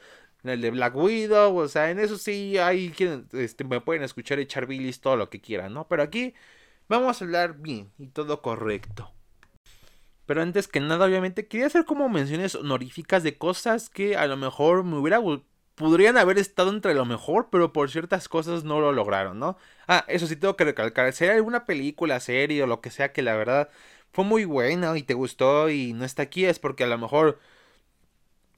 el de Black Widow, o sea, en eso sí, ahí quieren, este, me pueden escuchar echar bilis todo lo que quieran, ¿no? Pero aquí vamos a hablar bien y todo correcto. Pero antes que nada, obviamente, quería hacer como menciones honoríficas de cosas que a lo mejor me hubiera podrían haber estado entre lo mejor, pero por ciertas cosas no lo lograron, ¿no? Ah, eso sí tengo que recalcar, si hay alguna película, serie o lo que sea que la verdad fue muy buena y te gustó y no está aquí, es porque a lo mejor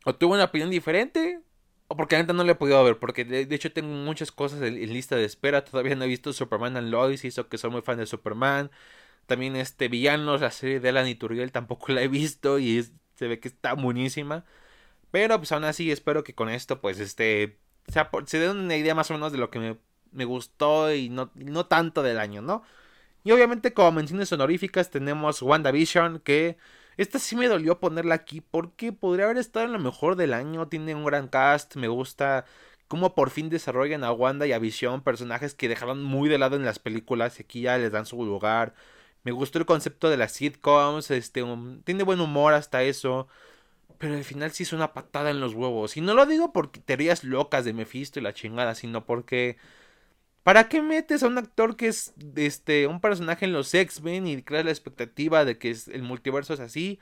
o tuvo una opinión diferente o porque antes no le he podido ver, porque de, hecho tengo muchas cosas en, lista de espera, todavía no he visto Superman and Lois, hizo que soy muy fan de Superman. También este Villanos, la serie de Alan Iturriel tampoco la he visto y se ve que está buenísima. Pero pues aún así espero que con esto pues este se den una idea más o menos de lo que me, me gustó y no, no, tanto del año, ¿no? Y obviamente como menciones honoríficas tenemos WandaVision que esta sí me dolió ponerla aquí porque podría haber estado en lo mejor del año, tiene un gran cast, me gusta cómo por fin desarrollan a Wanda y a Vision, personajes que dejaron muy de lado en las películas y aquí ya les dan su lugar. Me gustó el concepto de las sitcoms, este, tiene buen humor hasta eso. Pero al final sí es una patada en los huevos. Y no lo digo porque teorías locas de Mephisto y la chingada, sino porque. ¿Para qué metes a un actor que es este un personaje en los X-Men y creas la expectativa de que el multiverso es así?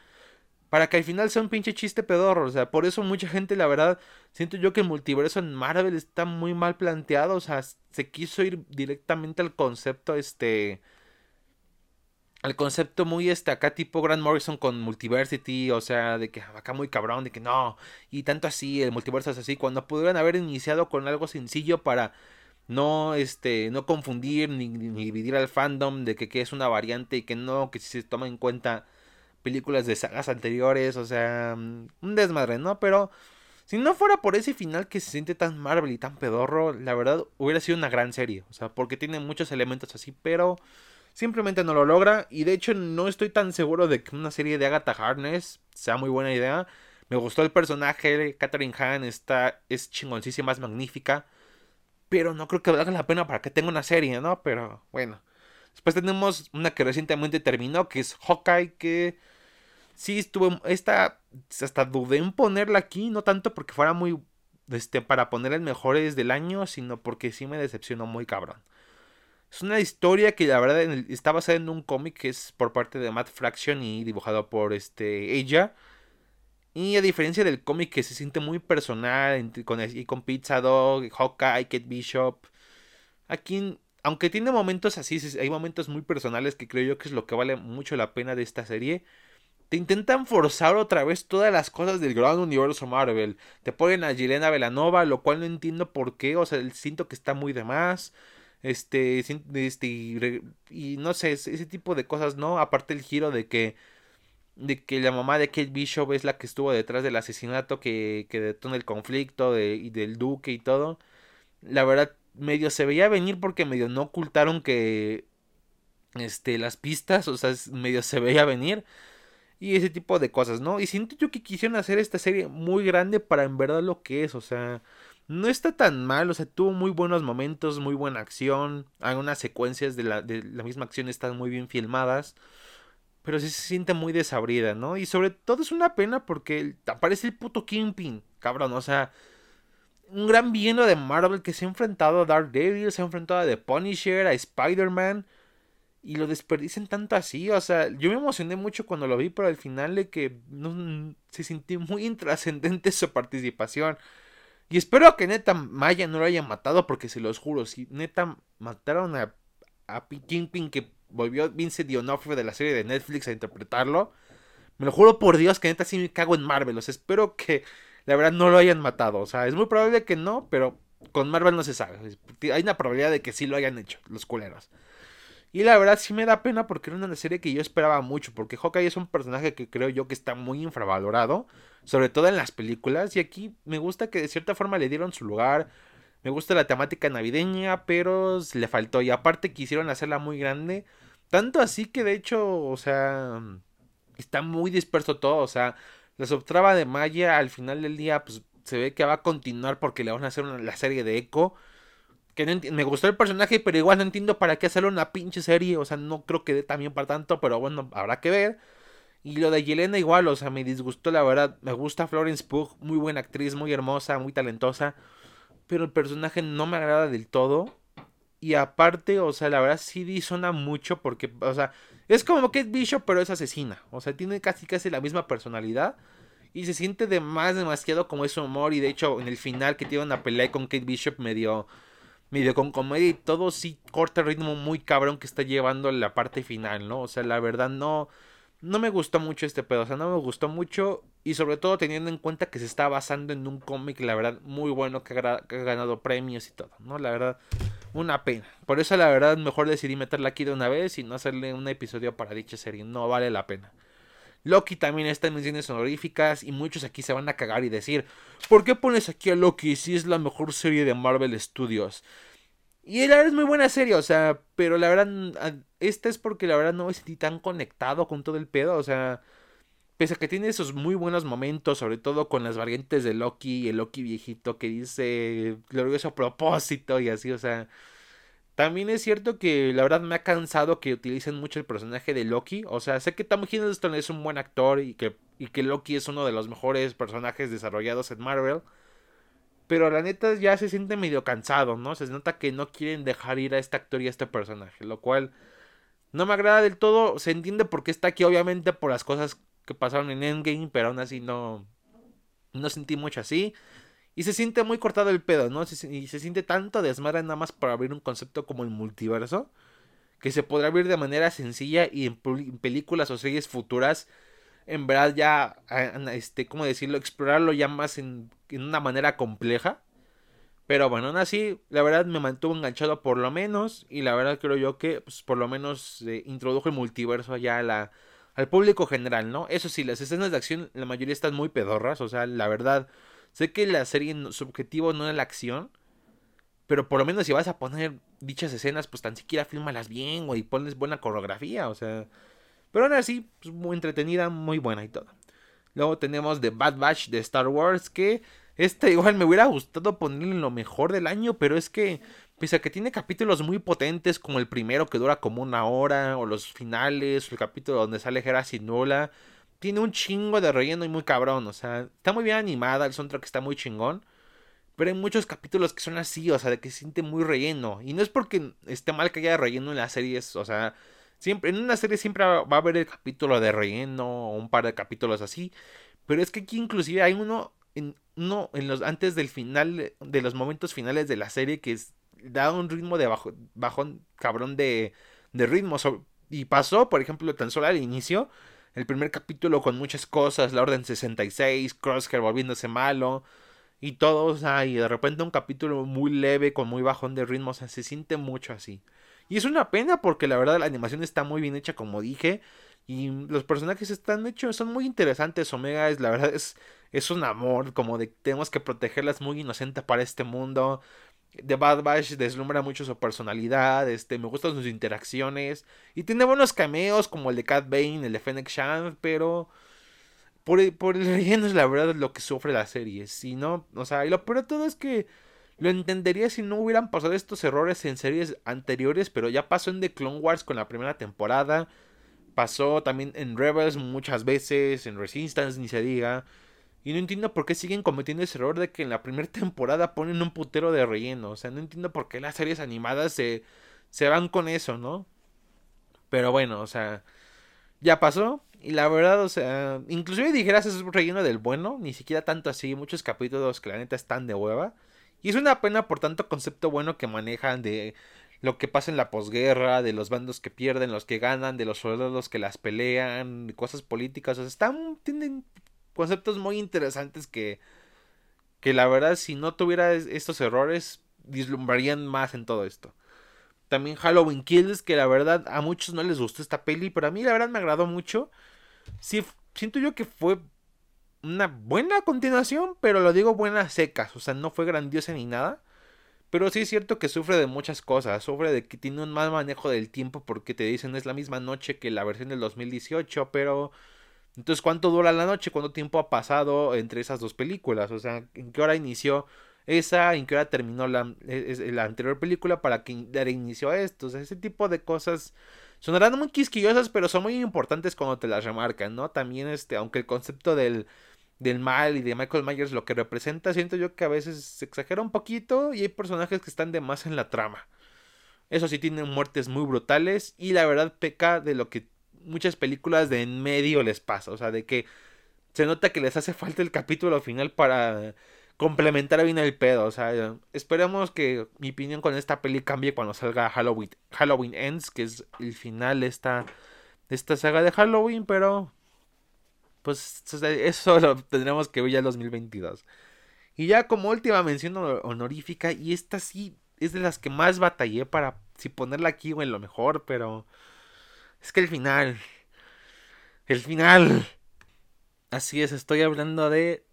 Para que al final sea un pinche chiste pedorro. O sea, por eso mucha gente, la verdad, siento yo que el multiverso en Marvel está muy mal planteado. O sea, se quiso ir directamente al concepto, este el concepto muy este acá tipo Grant Morrison con Multiversity, o sea, de que acá muy cabrón, de que no, y tanto así, el multiverso es así, cuando pudieran haber iniciado con algo sencillo para no este no confundir ni, dividir al fandom de que, es una variante y que no, que si se toma en cuenta películas de sagas anteriores, o sea, mm, un desmadre, ¿no? Pero si no fuera por ese final que se siente tan Marvel y tan pedorro, la verdad hubiera sido una gran serie, o sea, porque tiene muchos elementos así, pero simplemente no lo logra. Y de hecho no estoy tan seguro de que una serie de Agatha Harness sea muy buena idea. Me gustó el personaje, Catherine Hahn está, es chingoncísima, es magnífica. Pero no creo que valga la pena para que tenga una serie, ¿no? Pero bueno. Después tenemos una que recientemente terminó, que es Hawkeye, que sí estuvo... Esta hasta dudé en ponerla aquí, no tanto porque fuera muy, este, para poner el mejores del año, sino porque sí me decepcionó muy cabrón. Es una historia que la verdad está basada en un cómic que es por parte de Matt Fraction y dibujado por este ella. Y a diferencia del cómic que se siente muy personal con, y con Pizza Dog, Hawkeye, Kate Bishop, aquí, aunque tiene momentos así, hay momentos muy personales que creo yo que es lo que vale mucho la pena de esta serie. Te intentan forzar otra vez todas las cosas del gran universo Marvel. Te ponen a Yelena Velanova, lo cual no entiendo por qué. O sea, siento que está muy de más. Este, este y, no sé, ese tipo de cosas, ¿no? Aparte el giro de que de que la mamá de Kate Bishop es la que estuvo detrás del asesinato que, que detona el conflicto de, y del duque y todo. La verdad, medio se veía venir porque medio no ocultaron que este las pistas, o sea, medio se veía venir y ese tipo de cosas, ¿no? Y siento yo que quisieron hacer esta serie muy grande para en verdad lo que es, o sea, no está tan mal, o sea, tuvo muy buenos momentos, muy buena acción, algunas secuencias de la, de la misma acción están muy bien filmadas, pero sí se siente muy desabrida, ¿no? Y sobre todo es una pena porque aparece el puto Kingpin, cabrón, o sea, un gran villano de Marvel que se ha enfrentado a Dark Devil, se ha enfrentado a The Punisher, a Spider-Man, y lo desperdicen tanto así. O sea, yo me emocioné mucho cuando lo vi, pero al final de que no, se sintió muy [LAUGHS] intrascendente su participación. Y espero que neta Maya no lo haya matado, porque se los juro, si neta mataron a, a Kingpin que volvió Vince D'Onofrio de la serie de Netflix a interpretarlo, me lo juro por Dios que neta sí me cago en Marvel. O sea, espero que la verdad no lo hayan matado. O sea, es muy probable que no, pero con Marvel no se sabe. Hay una probabilidad de que sí lo hayan hecho, los culeros. Y la verdad sí me da pena porque era una serie que yo esperaba mucho. Porque Hawkeye es un personaje que creo yo que está muy infravalorado. Sobre todo en las películas. Y aquí me gusta que de cierta forma le dieron su lugar. Me gusta la temática navideña. Pero le faltó. Y aparte quisieron hacerla muy grande. Tanto así que de hecho, o sea, está muy disperso todo. O sea, la subtrama de Maya al final del día, pues se ve que va a continuar porque le van a hacer la serie de Echo que me gustó el personaje, pero igual no entiendo para qué hacerle una pinche serie. O sea, no creo que dé también para tanto, pero bueno, habrá que ver. Y lo de Yelena igual, o sea, me disgustó la verdad. Me gusta Florence Pugh, muy buena actriz, muy hermosa, muy talentosa. Pero el personaje no me agrada del todo. Y aparte, o sea, la verdad sí disona mucho porque, o sea, es como Kate Bishop, pero es asesina. O sea, tiene casi casi la misma personalidad. Y se siente de más demasiado como ese humor. Y de hecho, en el final que tiene una pelea con Kate Bishop medio medio con comedia y todo sí corta el ritmo muy cabrón que está llevando la parte final, ¿no? O sea, la verdad no no me gustó mucho este pedo, o sea, no me gustó mucho y sobre todo teniendo en cuenta que se está basando en un cómic, la verdad, muy bueno que ha, ganado premios y todo, ¿no? La verdad, una pena. Por eso la verdad mejor decidí meterla aquí de una vez y no hacerle un episodio para dicha serie, no vale la pena. Loki también está en menciones honoríficas y muchos aquí se van a cagar y decir, ¿por qué pones aquí a Loki si es la mejor serie de Marvel Studios? Y la verdad es muy buena serie, o sea, pero la verdad, esta es porque la verdad no me sentí tan conectado con todo el pedo, o sea, pese a que tiene esos muy buenos momentos, sobre todo con las variantes de Loki y el Loki viejito que dice glorioso propósito y así, o sea, también es cierto que la verdad me ha cansado que utilicen mucho el personaje de Loki. O sea, sé que Tom Hiddleston es un buen actor y que, y que Loki es uno de los mejores personajes desarrollados en Marvel. Pero la neta ya se siente medio cansado, ¿no? Se nota que no quieren dejar ir a este actor y a este personaje. Lo cual no me agrada del todo. Se entiende por qué está aquí, obviamente, por las cosas que pasaron en Endgame. Pero aún así no, no sentí mucho así. Y se siente muy cortado el pedo, ¿no? y se siente tanto desmadre nada más para abrir un concepto como el multiverso. Que se podrá abrir de manera sencilla y en, películas o series futuras. En verdad ya, este, ¿cómo decirlo? Explorarlo ya más en, una manera compleja. Pero bueno, aún así, la verdad me mantuvo enganchado por lo menos. Y la verdad creo yo que, pues, por lo menos, introdujo el multiverso allá a la, al público general, ¿no? Eso sí, las escenas de acción, la mayoría están muy pedorras. O sea, la verdad, Sé que la serie, su objetivo no es la acción. Pero por lo menos si vas a poner dichas escenas, pues tan siquiera fílmalas bien, güey. Pones buena coreografía, o sea. Pero aún así, pues, muy entretenida, muy buena y todo. Luego tenemos The Bad Batch de Star Wars, que este igual me hubiera gustado ponerle lo mejor del año, pero es que, pese a que tiene capítulos muy potentes, como el primero que dura como una hora, o los finales, o el capítulo donde sale Hera Nola tiene un chingo de relleno y muy cabrón. O sea, está muy bien animada, el soundtrack está muy chingón. Pero hay muchos capítulos que son así, o sea, de que se siente muy relleno. Y no es porque esté mal que haya relleno en las series, o sea, siempre, en una serie siempre va a haber el capítulo de relleno, o un par de capítulos así. Pero es que aquí inclusive hay uno, en, uno en los, antes del final, de los momentos finales de la serie que da un ritmo de bajo, bajón cabrón de, de ritmo. y pasó, por ejemplo, tan solo al inicio, el primer capítulo con muchas cosas, la Orden 66, Crosshair volviéndose malo y todo, o sea, y de repente un capítulo muy leve, con muy bajón de ritmo, o sea, se siente mucho así. Y es una pena porque la verdad la animación está muy bien hecha, como dije, y los personajes están hechos, son muy interesantes. Omega es, la verdad, es, es un amor, como de tenemos que protegerla, es muy inocente para este mundo. The Bad Batch deslumbra mucho su personalidad, este, me gustan sus interacciones, y tiene buenos cameos como el de Cat Bane, el de Fennec Shand, pero por el, por el [LAUGHS] relleno es la verdad lo que sufre la serie. Si no, o sea, y lo peor de todo es que lo entendería si no hubieran pasado estos errores en series anteriores, pero ya pasó en The Clone Wars con la primera temporada. Pasó también en Rebels muchas veces, en Resistance ni se diga. Y no entiendo por qué siguen cometiendo ese error de que en la primera [LAUGHS] temporada ponen un putero de relleno. O sea, no entiendo por qué las series animadas se, se van con eso, ¿no? Pero bueno, o sea, ya pasó. Y la verdad, o sea, inclusive dijeras es relleno del bueno, ni siquiera tanto así, muchos capítulos que la neta están de hueva. Y es una pena por tanto concepto bueno que manejan de lo que pasa en la posguerra, de los bandos que pierden, los que ganan, de los soldados que las pelean, cosas políticas, o sea, están, tienen conceptos muy interesantes que, que la verdad si no tuviera estos errores, vislumbrarían más en todo esto. También Halloween Kills, que la verdad a muchos no les gustó esta peli, pero a mí la verdad me agradó mucho sí, siento yo que fue una buena continuación, pero lo digo buenas secas, o sea, no fue grandiosa ni nada. Pero sí es cierto que sufre de muchas cosas, sufre de que tiene un mal manejo del tiempo porque te dicen es la misma noche que la versión del 2018, pero entonces ¿cuánto dura la noche? ¿Cuánto tiempo ha pasado entre esas dos películas? O sea, ¿en qué hora inició esa? ¿En qué hora terminó la, la anterior película para que a esto? O sea, ese tipo de cosas Sonarán muy quisquillosas, pero son muy importantes cuando te las remarcan, ¿no? También, este, aunque el concepto del, del mal y de Michael Myers lo que representa, siento yo que a veces se exagera un poquito y hay personajes que están de más en la trama. Eso sí, tienen muertes muy brutales y la verdad peca de lo que muchas películas de en medio les pasa, o sea, de que se nota que les hace falta el capítulo final para complementar bien el pedo. O sea, esperemos que mi opinión con esta peli cambie cuando salga Halloween, Halloween Ends, que es el final de esta, esta saga de Halloween, pero pues [LAUGHS] eso lo tendremos que ver ya en 2022. Y ya como última mención honorífica, y esta sí es de las que más batallé para si ponerla aquí o en lo mejor, pero es que el final, el final. Así es, estoy hablando de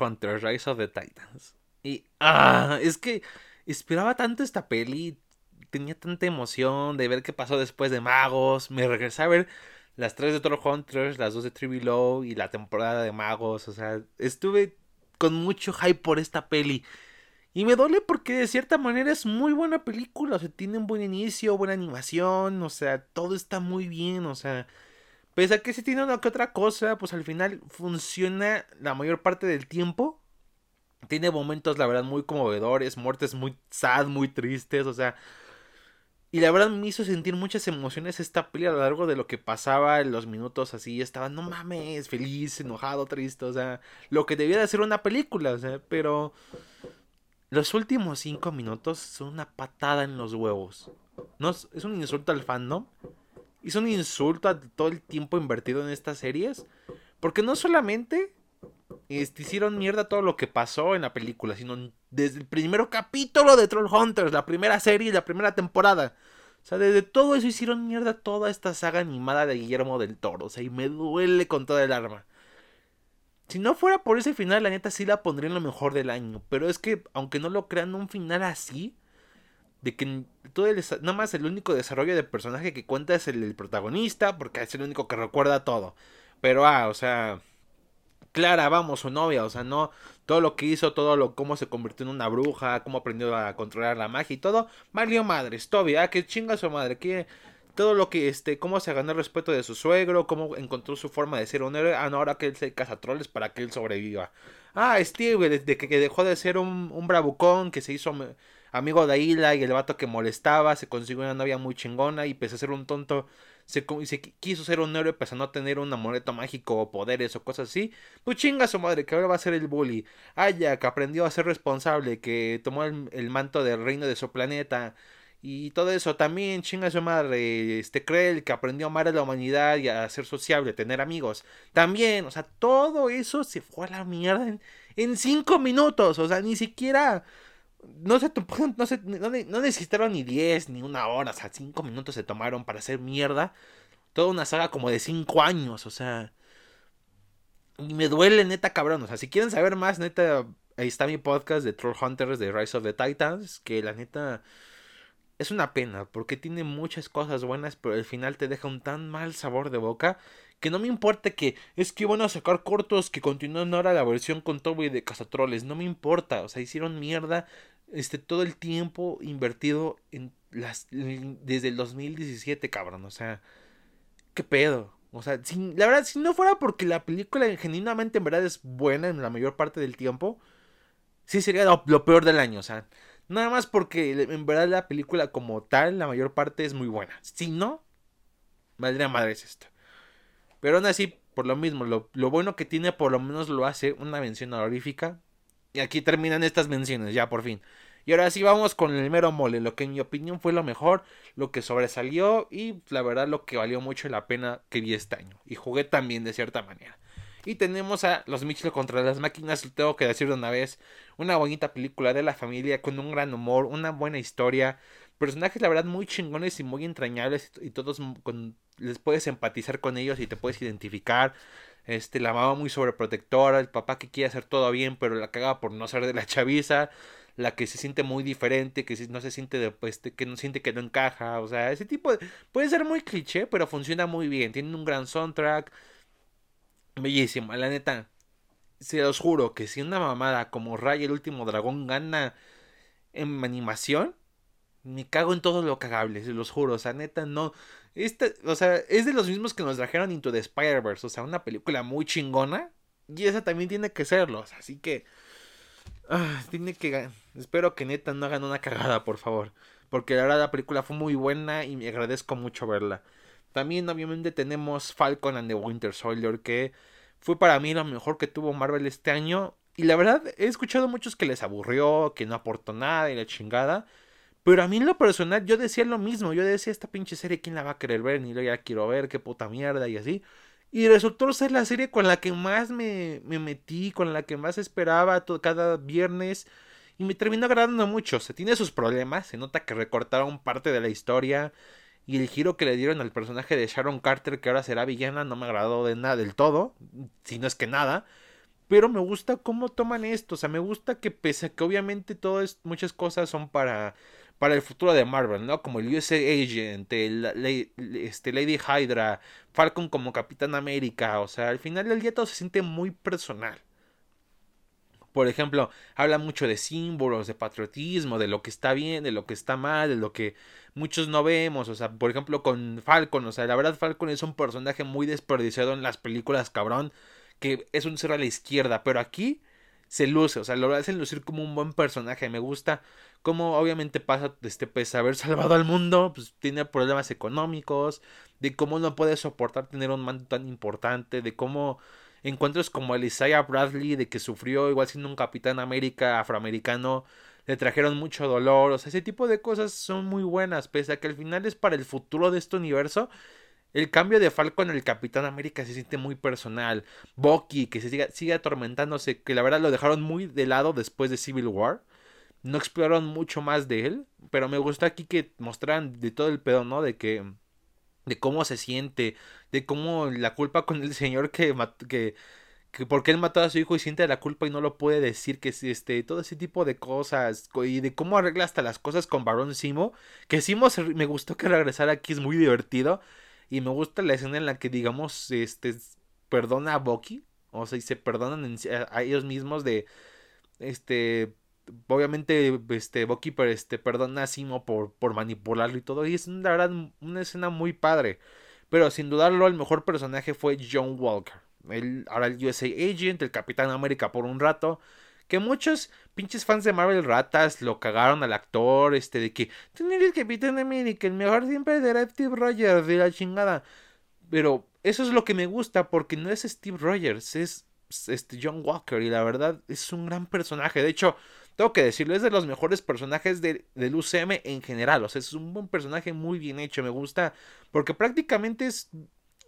Hunter, Rise of the Titans. Y ah, es que esperaba tanto esta peli, tenía tanta emoción de ver qué pasó después de Magos. Me regresé a ver las tres de Hunters, las dos de Trivi Low y la temporada de Magos. O sea, estuve con mucho hype por esta peli. Y me duele porque de cierta manera es muy buena película. O sea, tiene un buen inicio, buena animación. O sea, todo está muy bien. O sea, Pese a que si tiene una que otra cosa, pues al final funciona la mayor parte del tiempo. Tiene momentos, la verdad, muy conmovedores, muertes muy sad, muy tristes, o sea. Y la verdad me hizo sentir muchas emociones esta peli a lo largo de lo que pasaba en los minutos así. Estaba, no mames, feliz, enojado, triste, o sea, lo que debía de ser una película, o sea, pero los últimos cinco minutos son una patada en los huevos. No, es un insulto al fandom, es un insulto a todo el tiempo invertido en estas series. Porque no solamente este, hicieron mierda todo lo que pasó en la película, sino desde el primer capítulo de Troll Hunters, la primera serie, la primera temporada. O sea, desde todo eso hicieron mierda toda esta saga animada de Guillermo del Toro. O sea, y me duele con toda el arma. Si no fuera por ese final, la neta sí la pondría en lo mejor del año. Pero es que, aunque no lo crean, un final así de que todo el, nada más el único desarrollo de personaje que cuenta es el, protagonista, porque es el único que recuerda todo. Pero, ah, o sea, Clara, vamos, su novia, o sea, no, todo lo que hizo, todo lo, cómo se convirtió en una bruja, cómo aprendió a controlar la magia y todo, valió madres, Toby, ah, que chinga su madre, que todo lo que, este, cómo se ganó el respeto de su suegro, cómo encontró su forma de ser un héroe. Ah, no, ahora que él se caza troles para que él sobreviva. Ah, Steve, desde que dejó de ser un, un bravucón, que se hizo amigo de Aila y el vato que molestaba, se consiguió una novia muy chingona y empezó a ser un tonto se, se, quiso ser un héroe pues a no tener un amuleto mágico o poderes o cosas así, pues chinga su madre, que ahora va a ser el bully. Aya, que aprendió a ser responsable, que tomó el, manto del reino de su planeta. Y todo eso también, chinga su madre, este Krell, que aprendió a amar a la humanidad y a ser sociable, tener amigos. También, o sea, todo eso se fue a la mierda en, en cinco minutos, o sea, ni siquiera [LAUGHS] no se, no, se, no, necesitaron ni 10 ni una hora, o sea, 5 minutos se tomaron para hacer mierda. Toda una saga como de 5 años, o sea. Y me duele, neta, cabrón. O sea, si quieren saber más, neta, ahí está mi podcast de Troll Hunters de Rise of the Titans. Que la neta es una pena, porque tiene muchas cosas buenas, pero al final te deja un tan mal sabor de boca que no me importa que es que van a sacar cortos que continúan ahora la versión con Toby de Cazatroles, no me importa, o sea, hicieron mierda este todo el tiempo invertido en las desde el 2017, cabrón, o sea, qué pedo. O sea, la verdad, si no fuera porque la película genuinamente en verdad es buena en la mayor parte del tiempo, sí sería lo, lo peor del año, o sea, nada más porque en verdad la película como tal, la mayor parte es muy buena. Si no, valdría madres esto. Pero aún así, por lo mismo, lo, bueno que tiene por lo menos lo hace una mención honorífica. Y aquí terminan estas menciones, ya por fin. Y ahora sí vamos con el mero mole, lo que en mi opinión fue lo mejor, lo que sobresalió y la verdad lo que valió mucho la pena que vi este año. Y jugué también de cierta manera. Y tenemos a Los Mitchell contra las máquinas, tengo que decir de una vez, una bonita película de la familia con un gran humor, una buena historia, personajes la verdad muy chingones y muy entrañables y todos con les puedes empatizar con ellos y te puedes identificar. Este, la mamá muy sobreprotectora, el papá que quiere hacer todo bien, pero la caga por no ser de la chaviza, la que se siente muy diferente, que no se siente de, pues, que no siente que no encaja, o sea, ese tipo de, puede ser muy cliché, pero funciona muy bien, tiene un gran soundtrack, bellísimo, la neta, se los juro que si una mamada como Ray el último dragón gana en animación, me cago en todo lo cagable, se los juro, o sea, neta, no, este, o sea, es de los mismos que nos trajeron Into the Spider-Verse. O sea, una película muy chingona. Y esa también tiene que serlo. así que. Ah, tiene que. Espero que neta no hagan una cagada, por favor. Porque la verdad la película fue muy buena y me agradezco mucho verla. También, obviamente, tenemos Falcon and the Winter Soldier. Que fue para mí lo mejor que tuvo Marvel este año. Y la verdad, he escuchado muchos que les aburrió, que no aportó nada y la chingada. Pero a mí en lo personal yo decía lo mismo, yo decía esta pinche serie, ¿quién la va a querer ver? Ni yo ya quiero ver, qué puta mierda y así. Y resultó ser la serie con la que más me, me metí, con la que más esperaba todo, cada viernes. Y me terminó agradando mucho. Se tiene sus problemas, se nota que recortaron parte de la historia. Y el giro que le dieron al personaje de Sharon Carter, que ahora será villana, no me agradó de nada del todo. Si no es que nada. Pero me gusta cómo toman esto. O sea, me gusta que pese a que obviamente todas muchas cosas son para para el futuro de Marvel, ¿no? Como el USA Agent, el, este, Lady Hydra, Falcon como Capitán América, o sea, al final del día todo se siente muy personal. Por ejemplo, habla mucho de símbolos, de patriotismo, de lo que está bien, de lo que está mal, de lo que muchos no vemos. O sea, por ejemplo, con Falcon, o sea, la verdad Falcon es un personaje muy desperdiciado en las películas, cabrón, que es un ser a la izquierda, pero aquí se luce, o sea, lo hacen lucir como un buen personaje, me gusta como obviamente pasa, este, pues, haber [LAUGHS] salvado al mundo, pues tiene problemas económicos, de cómo no puede soportar tener un mando tan importante, de cómo encuentros como el Isaiah Bradley, de que sufrió igual siendo un Capitán América afroamericano, le trajeron mucho dolor, o sea, ese tipo de cosas son muy buenas, pese a que al final es para el futuro de este universo. El cambio de Falcon el Capitán América se siente muy personal. Bucky, que se sigue, sigue atormentándose, que la verdad lo dejaron muy de lado después de Civil War no exploraron mucho más de él, pero me gustó aquí que mostraran de todo el pedo, ¿no? De que de cómo se siente, de cómo la culpa con el señor que que que porque él mató a su hijo y siente la culpa y no lo puede decir que este todo ese tipo de cosas y de cómo arregla hasta las cosas con Barón Simo, que Simo me gustó que regresara aquí es muy divertido y me gusta la escena en la que digamos este perdona a Bucky, o sea, y se perdonan a ellos mismos de este obviamente, este, Bucky, este, perdona a Simo por, por manipularlo y todo. Y es, una escena muy padre. Pero sin dudarlo, el mejor personaje fue John Walker. Ahora el USA Agent, el Capitán América por un rato. Que muchos pinches fans de Marvel ratas lo cagaron al actor, este, de que tú eres Capitán América, el mejor siempre era Steve Rogers, de la chingada. Pero eso es lo que me gusta, porque no es Steve Rogers, es este John Walker, y la verdad es un gran personaje. De hecho, tengo que decirlo, es de los mejores personajes del UCM en general. O sea, es un buen personaje muy bien hecho, me gusta, porque prácticamente es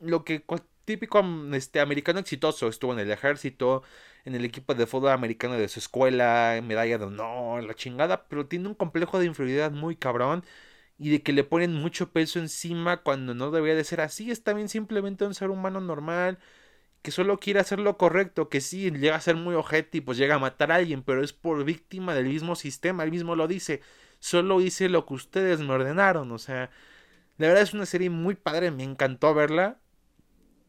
lo que típico este, americano exitoso. Estuvo en el ejército, en el equipo de fútbol americano de su escuela, medalla de honor, la chingada, pero tiene un complejo de inferioridad muy cabrón y de que le ponen mucho peso encima cuando no debería de ser así. Es también simplemente un ser humano normal que solo quiere hacer lo correcto, que sí, llega a ser muy ojete y pues llega a matar a alguien, pero es por víctima del mismo sistema, él mismo lo dice, solo hice lo que ustedes me ordenaron, o sea, la verdad es una serie muy padre, me encantó verla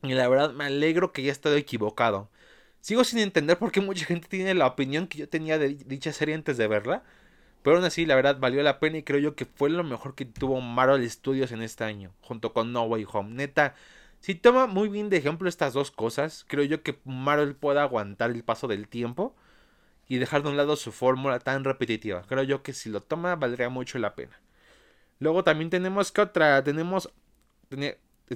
y la verdad me alegro que haya estado equivocado. Sigo sin entender por qué mucha gente tiene la opinión que yo tenía de dicha serie antes de verla, pero aún así la verdad valió la pena y creo yo que fue lo mejor que tuvo Marvel Studios en este año, junto con No Way Home, neta si toma muy bien de ejemplo estas dos cosas, creo yo que Marvel pueda aguantar el paso del tiempo y dejar de un lado su fórmula tan repetitiva. Creo yo que si lo toma valdría mucho la pena. Luego también tenemos que otra, tenemos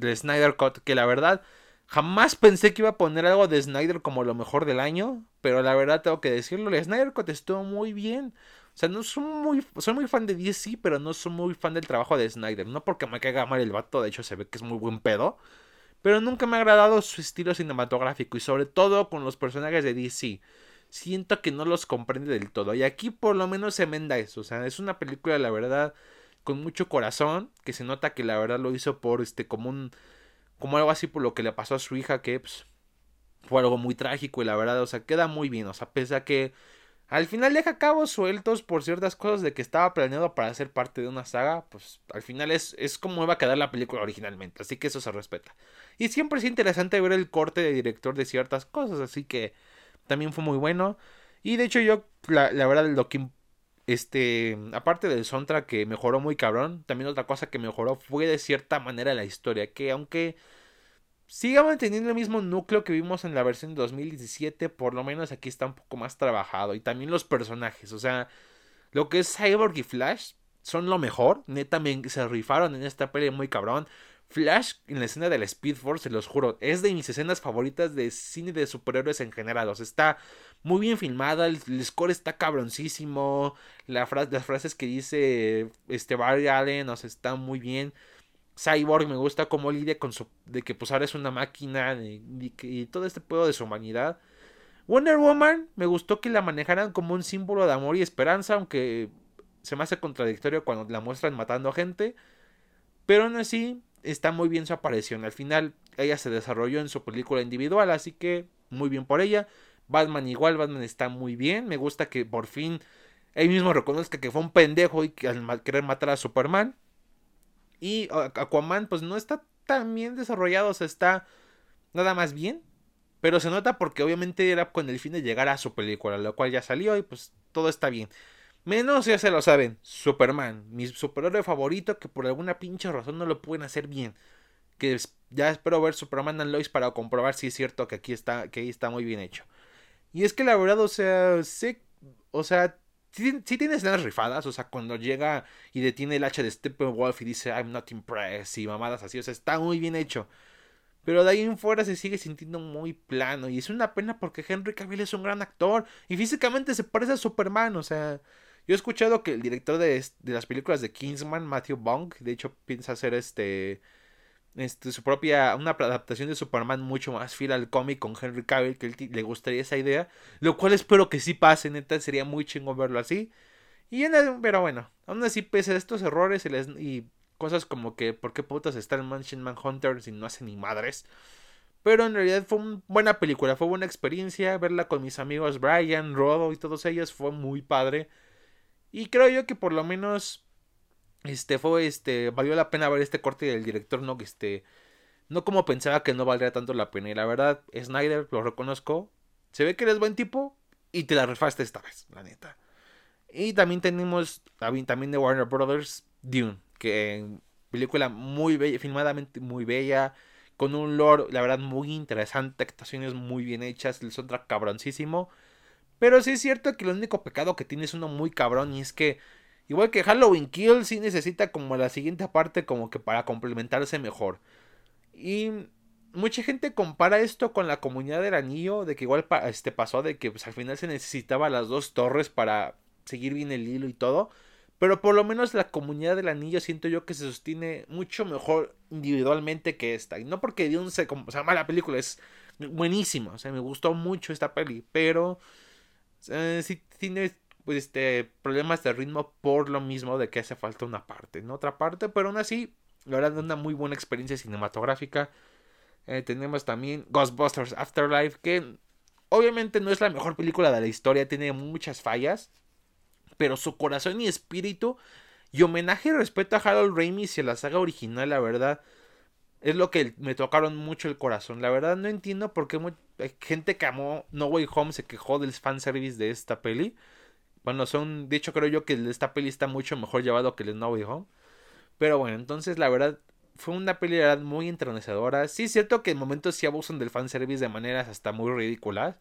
el Snyder Cut, que la verdad jamás pensé que iba a poner algo de Snyder como lo mejor del año, pero la verdad tengo que decirlo, el Snyder Cut estuvo muy bien. O sea, no soy muy, soy muy fan de DC, pero no soy muy fan del trabajo de Snyder. No porque me caiga mal el vato, de hecho se ve que es muy buen pedo pero nunca me ha agradado su estilo cinematográfico y sobre todo con los personajes de DC. Siento que no los comprende del todo y aquí por lo menos se enmenda eso, o sea, es una película la verdad con mucho corazón, que se nota que la verdad lo hizo por este como un como algo así por lo que le pasó a su hija que pues, fue algo muy trágico y la verdad, o sea, queda muy bien, o sea, pese a que al final deja cabos sueltos por ciertas cosas de que estaba planeado para ser parte de una saga, pues al final es, es como iba a quedar la película originalmente, así que eso se respeta. Y siempre es interesante ver el corte de director de ciertas cosas, así que también fue muy bueno. Y de hecho yo, la, la verdad, lo que, este, aparte del soundtrack que mejoró muy cabrón, también otra cosa que mejoró fue de cierta manera la historia, que aunque siga manteniendo el mismo núcleo que vimos en la versión de 2017, por lo menos aquí está un poco más trabajado. Y también los personajes, o sea, lo que es Cyborg y Flash son lo mejor. Neta, se rifaron en esta peli muy cabrón. Flash en la escena de la Speed Force, se los juro, es de mis escenas favoritas de cine de superhéroes en general. Está muy bien filmada, el, score está cabroncísimo. La las frases que dice este Barry Allen, o sea, está muy bien. Cyborg me gusta cómo lidia con su. de que pues ahora es una máquina y, todo este pedo de su humanidad. Wonder Woman me gustó que la manejaran como un símbolo de amor y esperanza, aunque se me hace contradictorio cuando la muestran matando a gente. Pero aún así está muy bien su aparición. Al final ella se desarrolló en su película individual, así que muy bien por ella. Batman igual, Batman está muy bien. Me gusta que por fin él mismo reconozca que fue un pendejo y que al querer matar a Superman. Y Aquaman, pues no está tan bien desarrollado, o sea, está nada más bien. Pero se nota porque obviamente era con el fin de llegar a su película, lo cual ya salió y pues todo está bien. Menos, ya se lo saben, Superman, mi superhéroe favorito que por alguna pinche razón no lo pueden hacer bien. Que ya espero ver Superman and Lois para comprobar si es cierto que aquí está, que ahí está muy bien hecho. Y es que la verdad, o sea, sé, o sea, sí, tiene escenas rifadas, o sea, cuando llega y detiene el hacha de Steppenwolf y dice I'm not impressed y mamadas así, o sea, está muy bien hecho. Pero de ahí en fuera se sigue sintiendo muy plano y es una pena porque Henry Cavill es un gran actor y físicamente se parece a Superman, o sea, yo he escuchado que el director de, de las películas de Kingsman, Matthew Bong, de hecho piensa hacer este este, su propia, una adaptación de Superman mucho más fiel al cómic con Henry Cavill, que él le gustaría esa idea, lo cual espero que sí pase, neta, sería muy chingón verlo así. Y en pero bueno, aún así, pese a estos errores y, cosas como que, ¿por qué putas está el Mansion Manhunter si no hace ni madres? Pero en realidad fue una buena película, fue buena experiencia, verla con mis amigos Brian, Rodo y todos ellos fue muy padre. Y creo yo que por lo menos este fue este valió la pena ver este corte del director no este no como pensaba que no valdría tanto la pena. Y la verdad Snyder lo reconozco se ve que eres buen tipo y te la refaste esta vez la neta. Y también tenemos, también de Warner Brothers, Dune, que película muy bella, filmadamente muy bella, con un lore, la verdad, muy interesante, actuaciones muy bien hechas, el soundtrack cabroncísimo. Pero sí es cierto que el único pecado que tiene es uno muy cabrón y es que, igual que Halloween Kill, sí necesita como la siguiente parte como que para complementarse mejor. Y mucha gente compara esto con la comunidad del anillo, de que igual este pasó de que pues, al final se necesitaba las dos torres para seguir bien el hilo y todo. Pero por lo menos la comunidad del anillo siento yo que se sostiene mucho mejor individualmente que esta. Y no porque Dune se, o sea, mala película, es buenísima. O sea, me gustó mucho esta peli. Pero eh, sí tiene pues, este, problemas de ritmo por lo mismo de que hace falta una parte, ¿no? Otra parte, pero aún así, la verdad, una muy buena experiencia cinematográfica. Eh, tenemos también Ghostbusters Afterlife, que obviamente no es la mejor película de la historia, tiene muchas fallas pero su corazón y espíritu y homenaje y respeto a Harold Ramis y a la saga original, la verdad, es lo que me tocaron mucho el corazón. La verdad no entiendo por qué gente que amó No Way Home se quejó del fanservice de esta peli. Bueno, son, de hecho creo yo que esta peli está mucho mejor llevado que el No Way Home. Pero bueno, entonces la verdad fue una peli muy entrenecedora. Sí es cierto que en momentos sí abusan del fanservice de maneras hasta muy ridículas.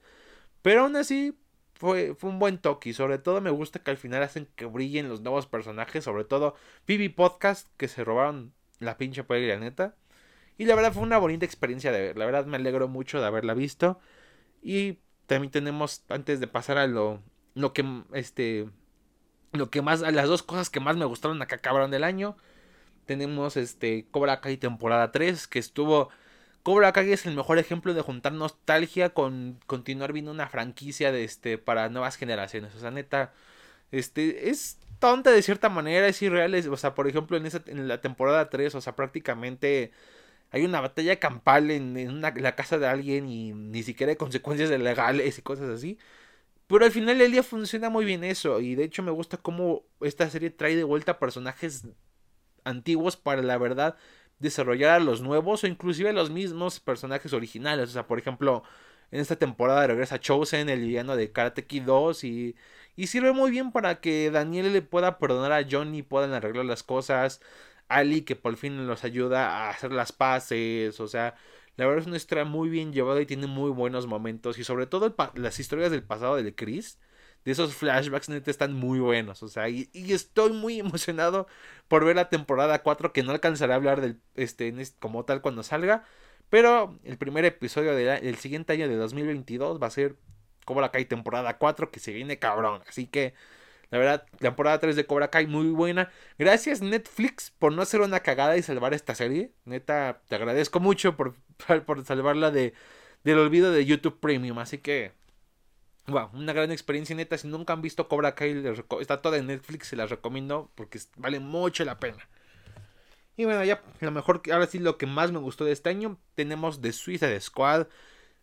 Pero aún así, fue, un buen toque. Y sobre todo me gusta que al final hacen que brillen los nuevos personajes. Sobre todo Pibi Podcast, que se robaron la pinche peli, la neta. Y la verdad fue una bonita experiencia de ver. La verdad me alegro mucho de haberla visto. Y también tenemos, antes de pasar a lo, lo que, este, lo que más, a las dos cosas que más me gustaron acá cabrón del año. Tenemos, este, Cobra Kai temporada 3, que estuvo Cobra Kai es el mejor ejemplo de juntar nostalgia con continuar viendo una franquicia de este para nuevas generaciones. O sea, neta, este es tonta de cierta manera, es irreal. o sea, por ejemplo, en, esa, en la temporada 3, o sea, prácticamente hay una batalla campal en, la casa de alguien y ni siquiera hay consecuencias legales y cosas así. Pero al final del día funciona muy bien eso. Y de hecho me gusta cómo esta serie trae de vuelta personajes antiguos para la verdad desarrollar a los nuevos o inclusive a los mismos personajes originales. O sea, por ejemplo, en esta temporada regresa Chosen, el villano de Karate Kid 2 y, y sirve muy bien para que Daniel le pueda perdonar a Johnny, puedan arreglar las cosas. Ali que por fin los ayuda a hacer las paces, o sea, la verdad es una historia muy bien llevada y tiene muy buenos momentos y sobre todo las historias del pasado de Chris de esos flashbacks neta están muy buenos. O sea, y, estoy muy [LAUGHS] emocionado por ver la temporada 4 que no alcanzaré a hablar del, este, como tal cuando salga. Pero el primer episodio del siguiente año de 2022 va a ser Cobra Kai temporada 4 que se viene cabrón. Así que la verdad, temporada 3 de Cobra Kai muy buena. Gracias Netflix por no hacer una cagada y salvar esta serie. Neta, te agradezco mucho por, [LAUGHS] por salvarla de, del olvido de YouTube Premium. Así que Wow, una gran experiencia neta. Si nunca han visto Cobra Kai, está toda en Netflix, se las recomiendo porque vale mucho la pena. Y bueno, ya lo mejor, ahora sí lo que más me gustó de este año, tenemos de Suiza de Squad,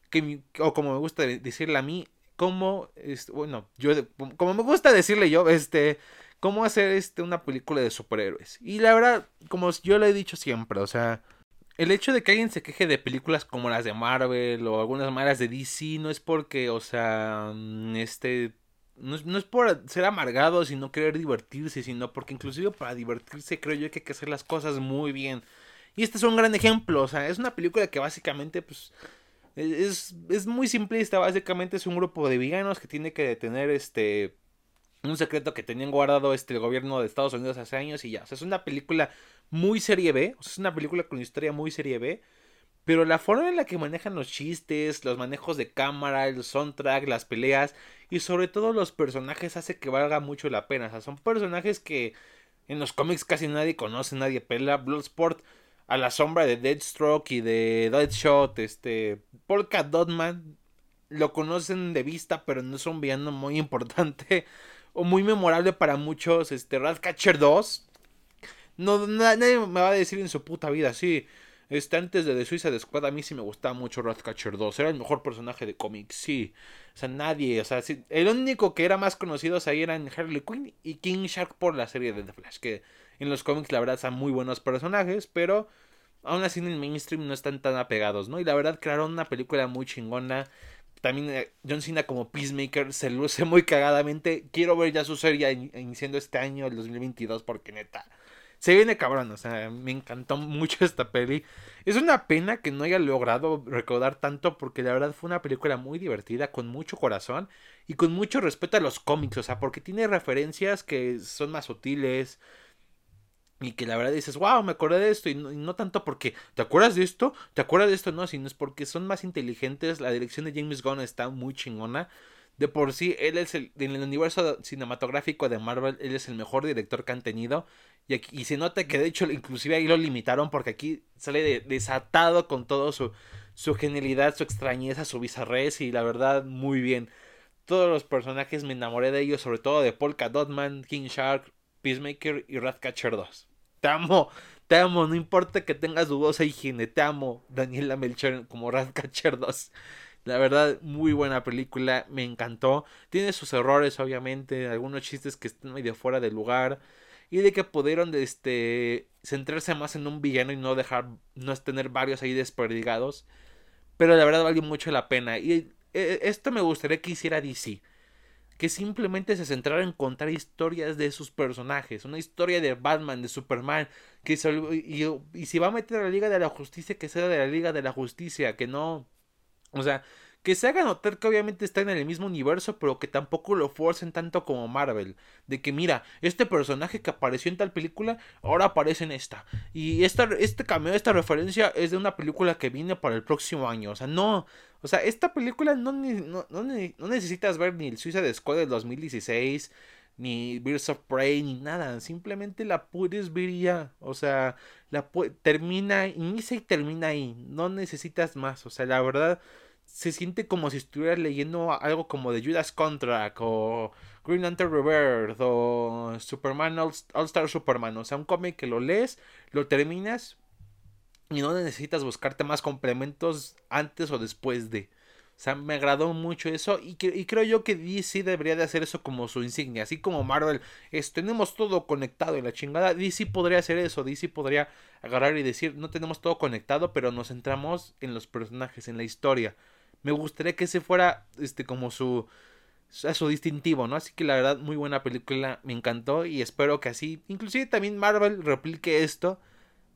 que, o como me gusta decirle a mí, como, bueno, yo, como me gusta decirle yo, este, cómo hacer este, una película de superhéroes. Y la verdad, como yo lo he dicho siempre, o sea, el hecho de que alguien se queje de películas como las de Marvel o algunas maneras de DC no es porque, o sea, mm, este, no es, por ser amargado, sino querer divertirse, sino porque inclusive para divertirse creo yo que hay que hacer las cosas muy bien. Y este es un gran ejemplo, o sea, es una película que básicamente, pues, es, es muy simplista, básicamente es un grupo de villanos que tiene que detener, este, un secreto que tenían guardado este, el gobierno de Estados Unidos hace años y ya. O sea, es una película muy serie B. O sea, es una película con historia muy serie B. Pero la forma en la que manejan los chistes, los manejos de cámara, el soundtrack, las peleas y sobre todo los personajes hace que valga mucho la pena. O sea, son personajes que en los cómics casi nadie conoce, nadie pela. Bloodsport a la sombra de Deadstroke y de Deadshot, este, Polka Dotman lo conocen de vista, pero no es un villano muy [LAUGHS] importante o muy memorable para muchos, este, Ratcatcher 2. No, nadie me va a decir en su puta vida, sí. Este, antes de The Suiza de Squad, a mí sí me gustaba mucho Ratcatcher 2. Era el mejor personaje de cómics, sí. O sea, nadie, o sea, el único que era más conocido ahí eran Harley Quinn y King Shark por la serie de The Flash. Que en los cómics, la verdad, son muy buenos personajes, pero aún así en el mainstream no están tan apegados, ¿no? Y la verdad, crearon una película muy chingona también eh, John Cena como Peacemaker se luce muy cagadamente. Quiero ver ya su serie iniciando este año, el 2022, porque neta, se viene cabrón. O sea, me encantó mucho esta peli. Es una pena que no haya logrado recordar tanto, porque la verdad fue una película muy divertida, con mucho corazón y con mucho respeto a los cómics. O sea, porque tiene referencias que son más sutiles y que la verdad dices, wow, me acordé de esto. Y no, tanto porque, ¿te acuerdas de esto? ¿Te acuerdas de esto? No, sino es porque son más inteligentes. La dirección de James Gunn está muy chingona. De por sí, él es el, en el universo cinematográfico de Marvel, él es el mejor director que han tenido. Y, se nota que de hecho, inclusive ahí lo limitaron porque aquí sale desatado con todo su, su genialidad, su extrañeza, su bizarrez. Y la verdad, muy bien. Todos los personajes me enamoré de ellos, sobre todo de Polka Dotman, King Shark, Peacemaker y Ratcatcher 2. Te amo, te amo, no importa que tengas dudosa higiene, te amo, Daniela Melchor como Ratcatcher 2. La verdad, muy buena película, me encantó. Tiene sus errores, obviamente, algunos chistes que están medio fuera de lugar. Y de que pudieron este, centrarse más en un villano y no dejar, no tener varios ahí desperdigados. Pero la verdad valió mucho la pena. Y eh, esto me gustaría que hiciera DC que simplemente se centrara en contar historias de sus personajes, una historia de Batman, de Superman, que y, y, si va a meter a la Liga de la Justicia, que sea de la Liga de la Justicia, que no, o sea, que se haga notar que obviamente está en el mismo universo, pero que tampoco lo forcen tanto como Marvel. De que mira, este personaje que apareció en tal película, ahora aparece en esta. Y esta, este cameo, esta referencia es de una película que viene para el próximo año. O sea, no. O sea, esta película no, no, no, necesitas ver ni el Suicide Squad del 2016 ni Birds of Prey, ni nada. Simplemente la puedes ver ya. O sea, la termina, inicia y termina ahí. No necesitas más. O sea, la verdad, se siente como si estuvieras leyendo algo como de Judas Contract o Green Lantern Rebirth o Superman All, Star Superman. O sea, un cómic que lo lees, lo terminas y no necesitas buscarte más complementos antes o después de. O sea, me agradó mucho eso y, y creo yo que DC debería de hacer eso como su insignia. Así como Marvel, tenemos todo conectado en la chingada. DC podría hacer eso. DC podría agarrar y decir, no tenemos todo conectado, pero nos centramos en los personajes, en la historia me gustaría que ese fuera este como su su distintivo, ¿no? Así que la verdad muy buena película, me encantó y espero que así, inclusive también Marvel replique esto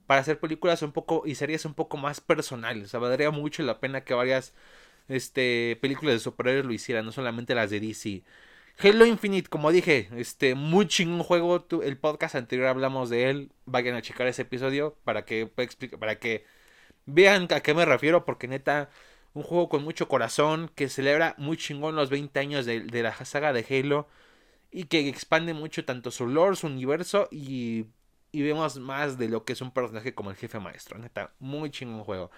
para hacer películas un poco y series un poco más personales, o sea, valdría mucho la pena que varias este películas de superhéroes lo hicieran, no solamente las de DC. Halo Infinite, como dije, este, muy chingón juego. El podcast anterior hablamos de él. Vayan a checar ese episodio para que, para que vean a qué me refiero. Porque neta, un juego con mucho corazón, que celebra muy chingón los 20 años de, la saga de Halo y que expande mucho tanto su lore, su universo y, y vemos más de lo que es un personaje como el jefe maestro. Neta, muy chingón juego.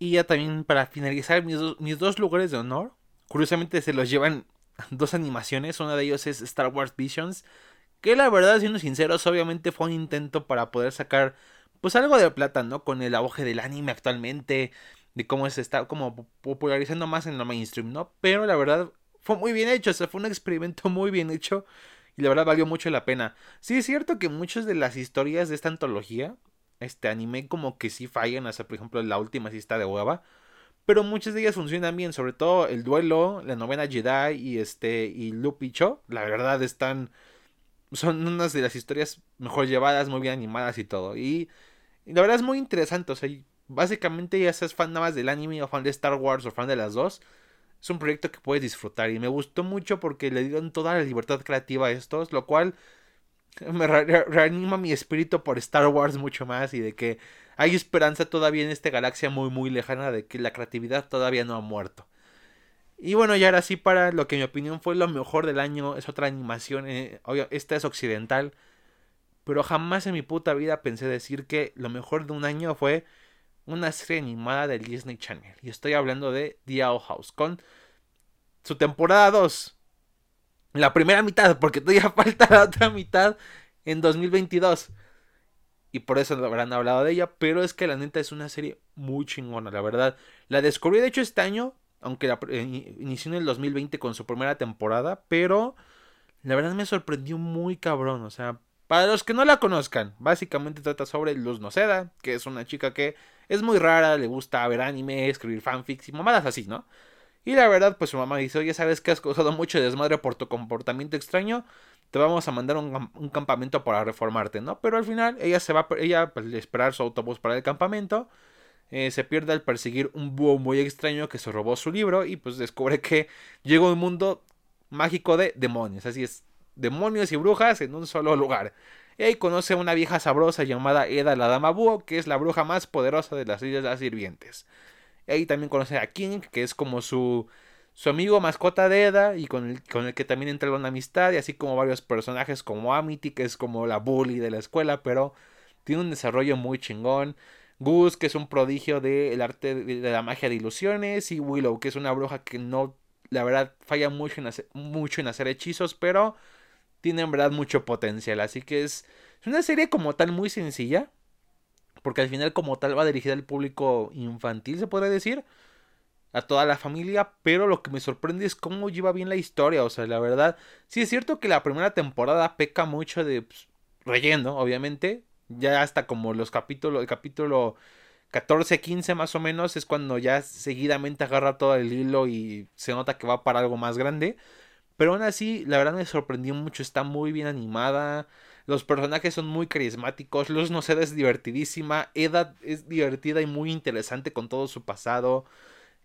Y ya también para finalizar mis, mis dos lugares de honor, curiosamente se los llevan [LAUGHS] dos animaciones, una de ellos es Star Wars Visions, que la verdad, siendo sinceros, obviamente fue un intento para poder sacar pues algo de plata, ¿no? Con el auge del anime actualmente, de cómo se está como popularizando más en lo mainstream, ¿no? Pero la verdad fue muy bien hecho, o sea, fue un experimento muy bien hecho y la verdad valió mucho la pena. Sí es cierto que muchas de las historias de esta antología, este anime como que sí fallan, o sea, por ejemplo, la última sí está de hueva, pero muchas de ellas funcionan bien, sobre todo el duelo, la novena Jedi y este y Lupicho, la verdad están son unas de las historias mejor llevadas, muy bien animadas y todo. Y, y la verdad es muy interesante, o sea, Básicamente ya seas fan nada más del anime o fan de Star Wars o fan de las dos. Es un proyecto que puedes disfrutar y me gustó mucho porque le dieron toda la libertad creativa a estos, lo cual me reanima mi espíritu por Star Wars mucho más y de que hay esperanza todavía en esta galaxia muy muy lejana de que la creatividad todavía no ha muerto. Y bueno, y ahora sí para lo que en mi opinión fue lo mejor del año, es otra animación, eh, esta es occidental, pero jamás en mi puta vida pensé decir que lo mejor de un año fue una serie animada del Disney Channel. Y estoy hablando de The Owl House con su temporada 2. La primera mitad, porque todavía [LAUGHS] falta la otra mitad en 2022. Y por eso habrán hablado de ella. Pero es que la neta es una serie muy chingona, la verdad. La descubrí de hecho este año. Aunque la, eh, inició en el 2020 con su primera temporada. Pero la verdad me sorprendió muy cabrón. O sea, para los que no la conozcan, básicamente trata sobre Luz Noceda, que es una chica que es muy rara, le gusta ver anime, escribir fanfics y mamadas así, ¿no? Y la verdad, pues su mamá dice, oye, ¿sabes que has causado mucho desmadre por tu comportamiento extraño? Te vamos a mandar un, un campamento para reformarte, ¿no? Pero al final ella se va, ella pues, esperar su autobús para el campamento. Eh, se pierde al perseguir un búho muy extraño que se robó su libro y pues descubre que llegó un mundo mágico de demonios. Así es, demonios y brujas en un solo lugar. Y conoce a una vieja sabrosa llamada Eda la Dama Búho, que es la bruja más poderosa de las Islas Sirvientes. Ahí también conoce a King, que es como su, su amigo mascota de Eda y con el, con el que también entra una amistad, y así como varios personajes como Amity, que es como la bully de la escuela, pero tiene un desarrollo muy chingón. Gus, que es un prodigio del arte de, la magia de ilusiones, y Willow, que es una bruja que no, la verdad, falla mucho mucho en hacer hechizos, pero tiene en verdad mucho potencial. Así que es, es una serie como tal muy sencilla, porque al final como tal va dirigida al público infantil, se podría decir, a toda la familia, pero lo que me sorprende es cómo lleva bien la historia, o sea, la verdad, sí es cierto que la primera temporada peca mucho de pues, relleno, obviamente, ya hasta como los capítulos, el capítulo 14, 15 más o menos, es cuando ya seguidamente agarra todo el hilo y se nota que va para algo más grande. Pero aún así, la verdad me sorprendió mucho, está muy bien animada. Los personajes son muy carismáticos. Luz no es divertidísima. Eda es divertida y muy interesante con todo su pasado.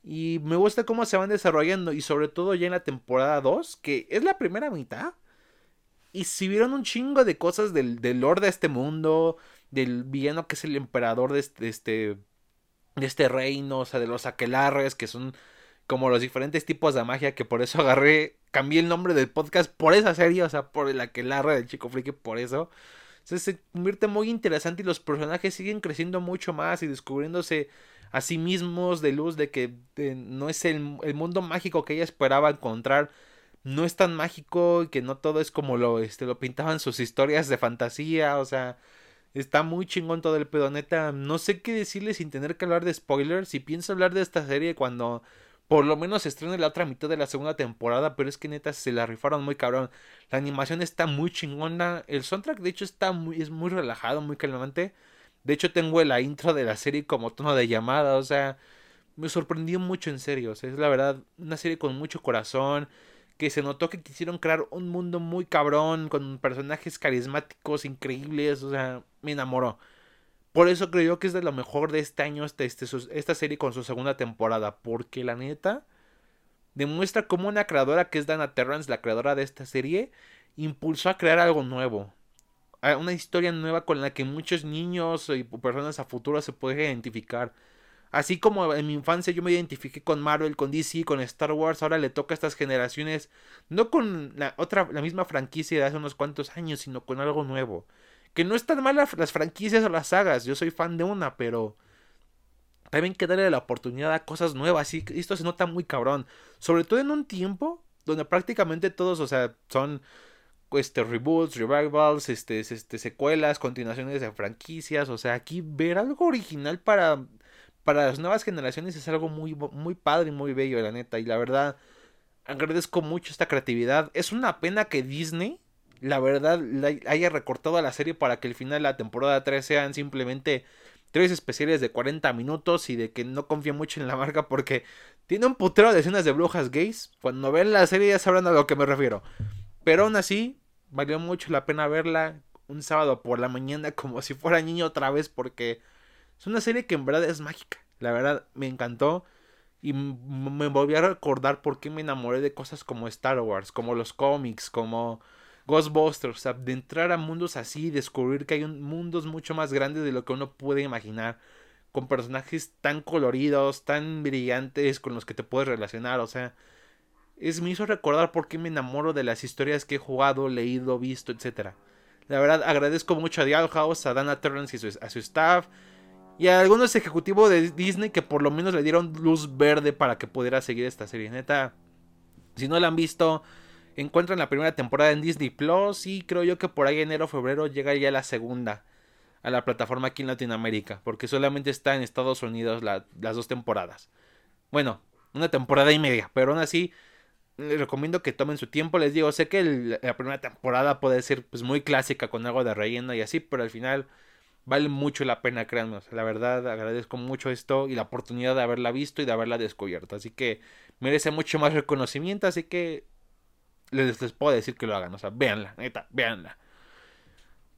Y me gusta cómo se van desarrollando. Y sobre todo ya en la temporada 2, que es la primera mitad. Y si vieron un chingo de cosas del, del Lord de este mundo. Del villano que es el emperador de este, de este, de este reino. O sea, de los aquelarres que son como los diferentes tipos de magia. Que por eso agarré cambié el nombre del podcast por esa serie, o sea, por la que larga del chico friki, por eso. Entonces se convierte muy interesante y los personajes siguen creciendo mucho más y descubriéndose a sí mismos de luz de que no es el, mundo mágico que ella esperaba encontrar. No es tan mágico y que no todo es como lo, este, lo pintaban sus historias de fantasía. O sea, está muy chingón todo el pedo. Neta, no sé qué decirle sin tener que hablar de spoilers. Si pienso hablar de esta serie cuando por lo menos se la otra mitad de la segunda temporada, pero es que neta se la rifaron muy cabrón. La animación está muy chingona. El soundtrack, de hecho, está muy, es muy relajado, muy calmante. De hecho, tengo la intro de la serie como tono de llamada. O sea, me sorprendió mucho en serio. es la verdad, una serie con mucho corazón. Que se notó que quisieron crear un mundo muy cabrón. Con personajes carismáticos, increíbles. O sea, me enamoró. Por eso creo que es de lo mejor de este año este, este, esta serie con su segunda temporada. Porque la neta demuestra cómo una creadora que es Dana Terrance, la creadora de esta serie, impulsó a crear algo nuevo. Una historia nueva con la que muchos niños y personas a futuro se pueden identificar. Así como en mi infancia yo me identifiqué con Marvel, con DC, con Star Wars, ahora le toca a estas generaciones, no con la otra, la misma franquicia de hace unos cuantos años, sino con algo nuevo. Que no están mal las franquicias o las sagas, yo soy fan de una, pero también que darle la oportunidad a cosas nuevas. Y esto se nota muy cabrón. Sobre todo en un tiempo donde prácticamente todos, o sea, son este, reboots, revivals, este, este, secuelas, continuaciones de franquicias. O sea, aquí ver algo original para, para las nuevas generaciones es algo muy, muy padre y muy bello, la neta. Y la verdad, agradezco mucho esta creatividad. Es una pena que Disney la verdad haya recortado la serie para que el final de la temporada 3 sean simplemente tres especiales de 40 minutos y de que no confíe mucho en la marca porque tiene un putero de escenas de brujas gays. Cuando ven la serie ya sabrán a lo que me refiero. Pero aún así, valió mucho la pena verla un sábado por la mañana [LAUGHS] como si fuera niño otra vez porque es una serie que en verdad es mágica. La verdad me encantó y me volví a recordar por qué me enamoré de cosas como Star Wars, como los cómics, como Ghostbusters, de entrar a mundos así, descubrir que hay un, mundos mucho más grandes de lo que uno puede imaginar, con personajes tan coloridos, tan brillantes, con los que te puedes relacionar, o sea, es, me hizo recordar por qué me enamoro de las historias que he jugado, leído, visto, etc. La verdad, agradezco mucho a Dial House, a Dana Terrence y a su staff, y a algunos ejecutivos de Disney que por lo menos le dieron luz verde para que pudiera seguir esta serie. Neta, si no la han visto, encuentran la primera temporada en Disney Plus y creo yo que por ahí enero febrero llega ya la segunda a la plataforma aquí en Latinoamérica, porque solamente está en Estados Unidos las dos temporadas. Bueno, una temporada y media, pero aún así les recomiendo que tomen su tiempo, les digo, sé que la primera temporada puede ser pues muy clásica con algo de relleno y así, pero al final vale mucho la pena, créanme. la verdad, agradezco mucho esto y la oportunidad de haberla visto y de haberla descubierto. Así que merece mucho más reconocimiento, así que les, les puedo decir que lo hagan. O sea, véanla, neta, véanla.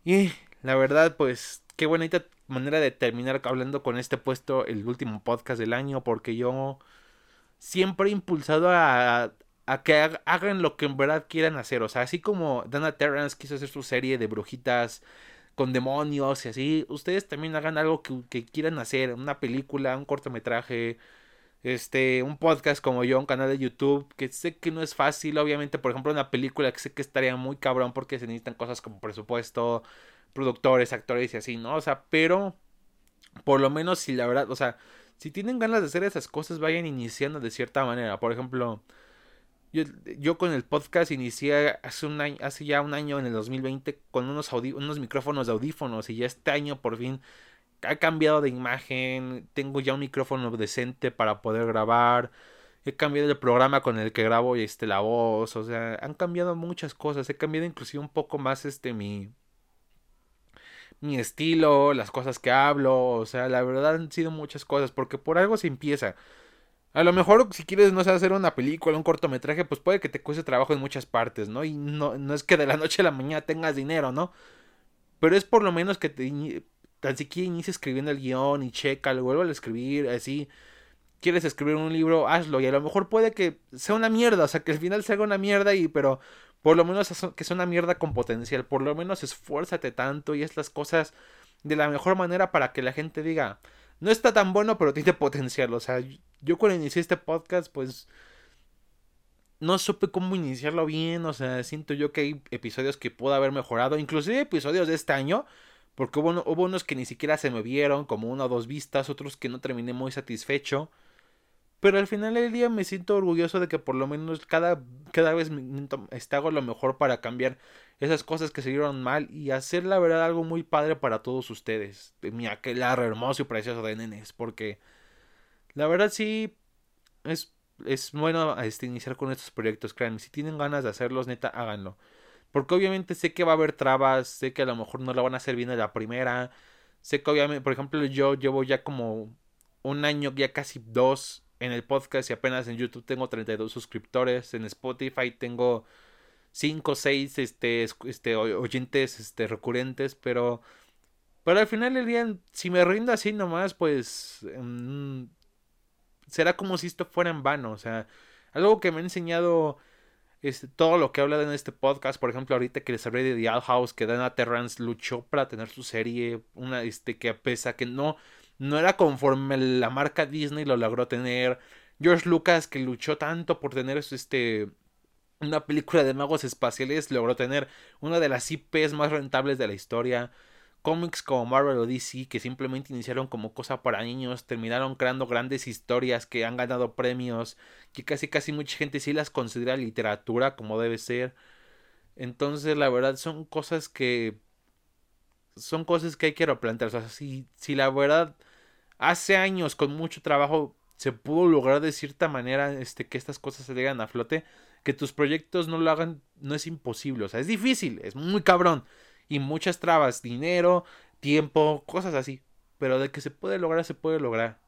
Y la verdad, pues, qué bonita manera de terminar hablando con este puesto el último podcast del año, porque yo siempre he impulsado a, a que hagan lo que en verdad quieran hacer. O sea, así como Dana Terrence quiso hacer su serie de brujitas con demonios y así, ustedes también hagan algo que, quieran hacer, una película, un cortometraje, este, un podcast como yo, un canal de YouTube, que sé que no es fácil, obviamente, por ejemplo, una película que sé que estaría muy cabrón porque se necesitan cosas como presupuesto, productores, actores y así, ¿no? O sea, pero por lo menos si la verdad, o sea, si tienen ganas de hacer esas cosas, vayan iniciando de cierta manera. Por ejemplo, yo, con el podcast inicié hace, un año, hace ya un año, en el 2020, con unos, unos micrófonos de audífonos y ya este año por fin ha cambiado de imagen, tengo ya un micrófono decente para poder grabar, he cambiado el programa con el que grabo este, la voz, o sea, han cambiado muchas cosas, he cambiado inclusive un poco más este mi mi estilo, las cosas que hablo, o sea, la verdad han sido muchas cosas, porque por algo se empieza. A lo mejor si quieres, no sé, hacer una película, un cortometraje, pues puede que te cueste trabajo en muchas partes, ¿no? Y no, no es que de la noche a la mañana tengas dinero, ¿no? Pero es por lo menos que te, tan siquiera inicies escribiendo el guion y checa, lo vuelvo a escribir, así. Quieres escribir un libro, hazlo. Y a lo mejor puede que sea una mierda, o sea, que al final se haga una mierda y, pero por lo menos que sea una mierda con potencial. Por lo menos esfuérzate tanto y haz las cosas de la mejor manera para que la gente diga, no está tan bueno, pero tiene potencial. O sea, yo cuando inicié este podcast, pues no supe cómo iniciarlo bien. O sea, siento yo que hay episodios que puedo haber mejorado. Inclusive episodios de este año. Porque hubo, hubo unos que ni siquiera se me vieron, como una o dos vistas, otros que no terminé muy satisfecho. Pero al final del día me siento orgulloso de que por lo menos cada, cada vez este, hago lo mejor para cambiar esas cosas que se dieron mal y hacer la verdad algo muy padre para todos ustedes. De mi aquel hermoso y precioso de nenes. Porque la verdad sí es, es bueno este, iniciar con estos proyectos, créanme. Si tienen ganas de hacerlos, neta, háganlo. Porque obviamente sé que va a haber trabas, sé que a lo mejor no lo van a hacer bien a la primera. Sé que obviamente, por ejemplo, yo llevo ya como un año, ya casi dos en el podcast y apenas en YouTube tengo 32 suscriptores, en Spotify tengo 5 o 6 este, este, oyentes este, recurrentes, pero, pero al final del día, si me rindo así nomás, pues mm, será como si esto fuera en vano, o sea, algo que me ha enseñado este, todo lo que he hablado en este podcast, por ejemplo, ahorita que les hablé de The House, que Dana Terrance luchó para tener su serie, una este, que a pesar que no no era conforme la marca Disney lo logró tener. George Lucas, que luchó tanto por tener este una película de magos espaciales, logró tener una de las IPs más rentables de la historia. Cómics como Marvel o DC, que simplemente iniciaron como cosa para niños, terminaron creando grandes historias que han ganado premios, que casi casi mucha gente sí las considera literatura como debe ser. Entonces, la verdad, son cosas que. Son cosas que hay que replantear. O sea, si, si la verdad hace años con mucho trabajo se pudo lograr de cierta manera este, que estas cosas se lleguen a flote, que tus proyectos no lo hagan, no es imposible, o sea, es difícil, es muy cabrón, y muchas trabas, dinero, tiempo, cosas así, pero de que se puede lograr, se puede lograr.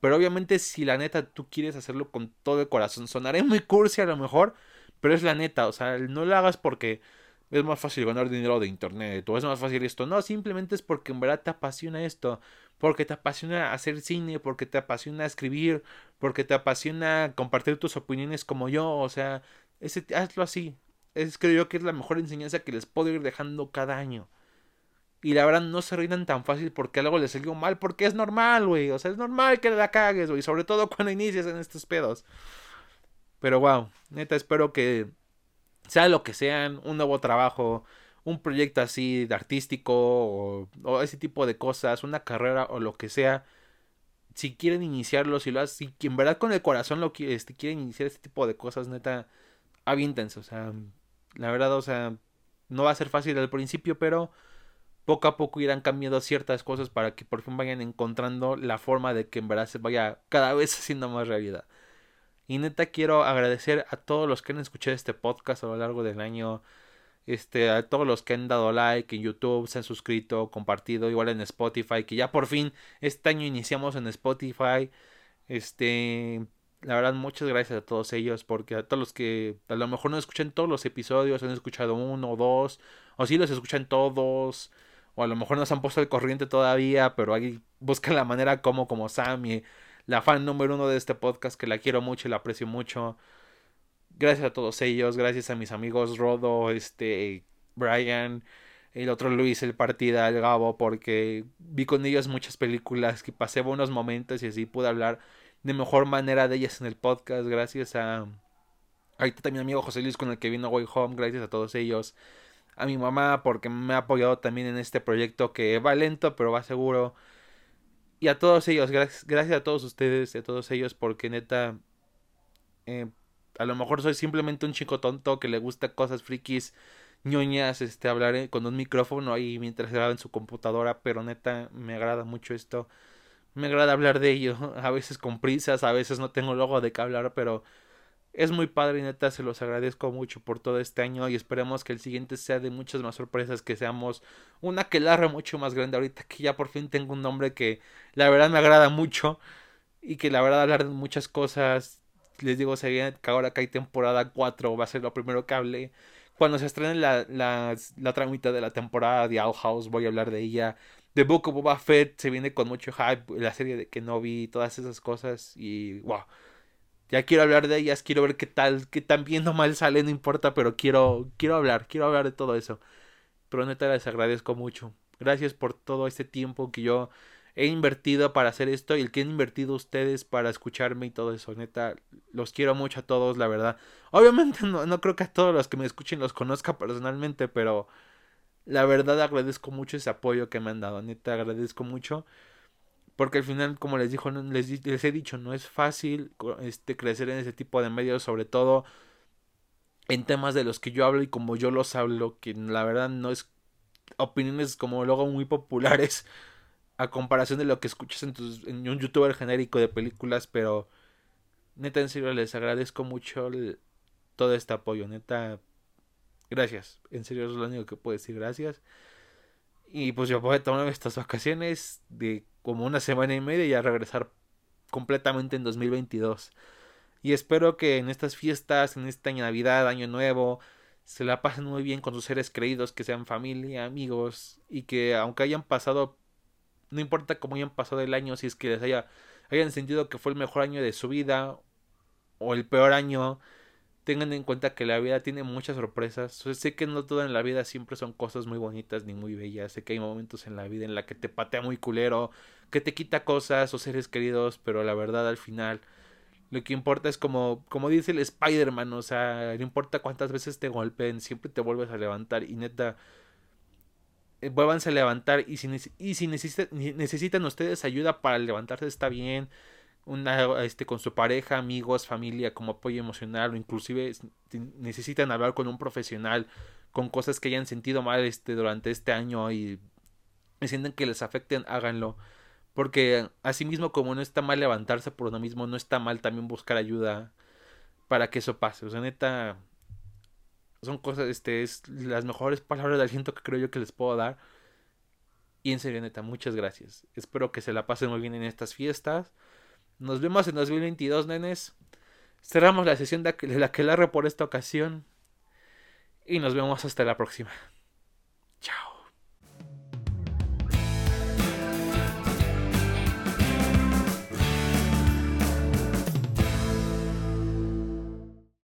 Pero obviamente si la neta tú quieres hacerlo con todo el corazón, sonaré muy cursi a lo mejor, pero es la neta, o sea, no lo hagas porque es más fácil ganar dinero de internet o es más fácil esto. No, simplemente es porque en verdad te apasiona esto, porque te apasiona hacer cine, porque te apasiona escribir, porque te apasiona compartir tus opiniones como yo, o sea, ese, hazlo así. Es creo yo que es la mejor enseñanza que les puedo ir dejando cada año. Y la verdad no se rindan tan fácil porque algo les salió mal, porque es normal, güey. O sea, es normal que la cagues, güey. Sobre todo [LAUGHS] cuando inicias en estos pedos. Pero wow, neta, espero que sea lo que sean, un nuevo trabajo, un proyecto así de artístico o, ese tipo de cosas, una carrera o lo que sea, si quieren iniciarlo, si lo hacen, si en verdad con el corazón lo este, quieren iniciar este tipo de cosas, neta, aviéntense, o sea, la verdad, o sea, no va a ser fácil al principio, pero poco a poco irán cambiando ciertas cosas para que por fin vayan encontrando la forma de que en verdad se vaya cada vez [LAUGHS] haciendo más realidad. Y neta quiero agradecer a todos los que han escuchado este podcast a lo largo del año. Este, a todos los que han dado like en YouTube, se han suscrito, compartido, igual en Spotify, que ya por fin este año iniciamos en Spotify. Este, la verdad, muchas gracias a todos ellos, porque a todos los que a lo mejor no escuchan todos los episodios, han escuchado uno o dos, o si los escuchan todos, o a lo mejor no se han puesto al corriente todavía, pero ahí buscan la manera como, como Sammy, la fan número uno de este podcast, que la quiero mucho y la aprecio mucho. Gracias a todos ellos, gracias a mis amigos Rodo, este, Brian, el otro Luis, el Partida, el Gabo, porque vi con ellos muchas películas, que pasé buenos momentos y así pude hablar de mejor manera de ellas en el podcast, gracias a... Ahorita también mi amigo José Luis con el que vino Way Home, gracias a todos ellos. A mi mamá porque me ha apoyado también en este proyecto que va lento pero va seguro. Y a todos ellos, gracias, gracias a todos ustedes, a todos ellos porque neta... Eh, a lo mejor soy simplemente un chico tonto que le gusta cosas frikis, ñoñas, este, hablar con un micrófono ahí mientras graba en su computadora, pero neta me agrada mucho esto me agrada hablar de ello, [LAUGHS] a veces con prisas, a veces no tengo luego de qué hablar, pero es muy padre y neta se los agradezco mucho por todo este año y esperemos que el siguiente sea de muchas más sorpresas, que seamos una que larga mucho más grande ahorita que ya por fin tengo un nombre que la verdad me agrada mucho y que la verdad hablar de muchas cosas, les digo, se viene que ahora que hay temporada 4 va a ser lo primero que hable. Cuando se estrene la, la, la tramita de la temporada de Owl House voy a hablar de ella. The Book of Boba Fett se viene con mucho hype, la serie de que no vi, todas esas cosas y wow. Ya quiero hablar de ellas, quiero ver qué tal, qué tan bien o mal sale, no importa, pero quiero quiero hablar, quiero hablar de todo eso. Pero neta les agradezco mucho. Gracias por todo este tiempo que yo he invertido para hacer esto y el que han invertido ustedes para escucharme y todo eso. Neta, los quiero mucho a todos, la verdad. Obviamente [LAUGHS] no, no creo que a todos los que me escuchen los conozca personalmente, pero la verdad agradezco mucho ese apoyo que me han dado, neta agradezco mucho. Porque al final, como les dijo, les, les he dicho, no es fácil este, crecer en ese tipo de medios, sobre todo en temas de los que yo hablo y como yo los hablo, que la verdad no es opiniones como luego muy populares [LAUGHS] a comparación de lo que escuchas en, en un youtuber genérico de películas, pero neta en serio les agradezco mucho todo este apoyo, neta Gracias. En serio, es lo único que puedo decir. Gracias. Y pues yo voy a tomar estas vacaciones de como una semana y media y a regresar completamente en 2022. Y espero que en estas fiestas, en esta Navidad, Año Nuevo, se la pasen muy bien con sus seres creídos, que sean familia, amigos, y que aunque hayan pasado, no importa cómo hayan pasado el año, si es que les haya, hayan sentido que fue el mejor año de su vida o el peor año, tengan en cuenta que la vida tiene muchas sorpresas. sé que no todo en la vida siempre son cosas muy bonitas ni muy bellas. Sé que hay momentos en la vida en la que te patea muy culero, que te quita cosas o seres queridos, pero la verdad al final lo que importa es como, como dice el Spider-Man, o sea, no importa cuántas veces te golpeen, siempre te vuelves a levantar y neta, eh, vuélvanse a levantar y si, y si necesitan ustedes ayuda para levantarse está bien una, este, con su pareja, amigos, familia como apoyo emocional o inclusive necesitan hablar con un profesional con cosas que hayan sentido mal este, durante este año y sienten que les afecten, háganlo. Porque asimismo como no está mal levantarse por uno mismo, no está mal también buscar ayuda para que eso pase. O sea, neta, son cosas, este, es las mejores palabras de aliento que creo yo que les puedo dar. Y en serio, neta, muchas gracias. Espero que se la pasen muy bien en estas fiestas. Nos vemos en 2022, nenes. Cerramos la sesión de la que largo por esta ocasión. Y nos vemos hasta la próxima. Chao.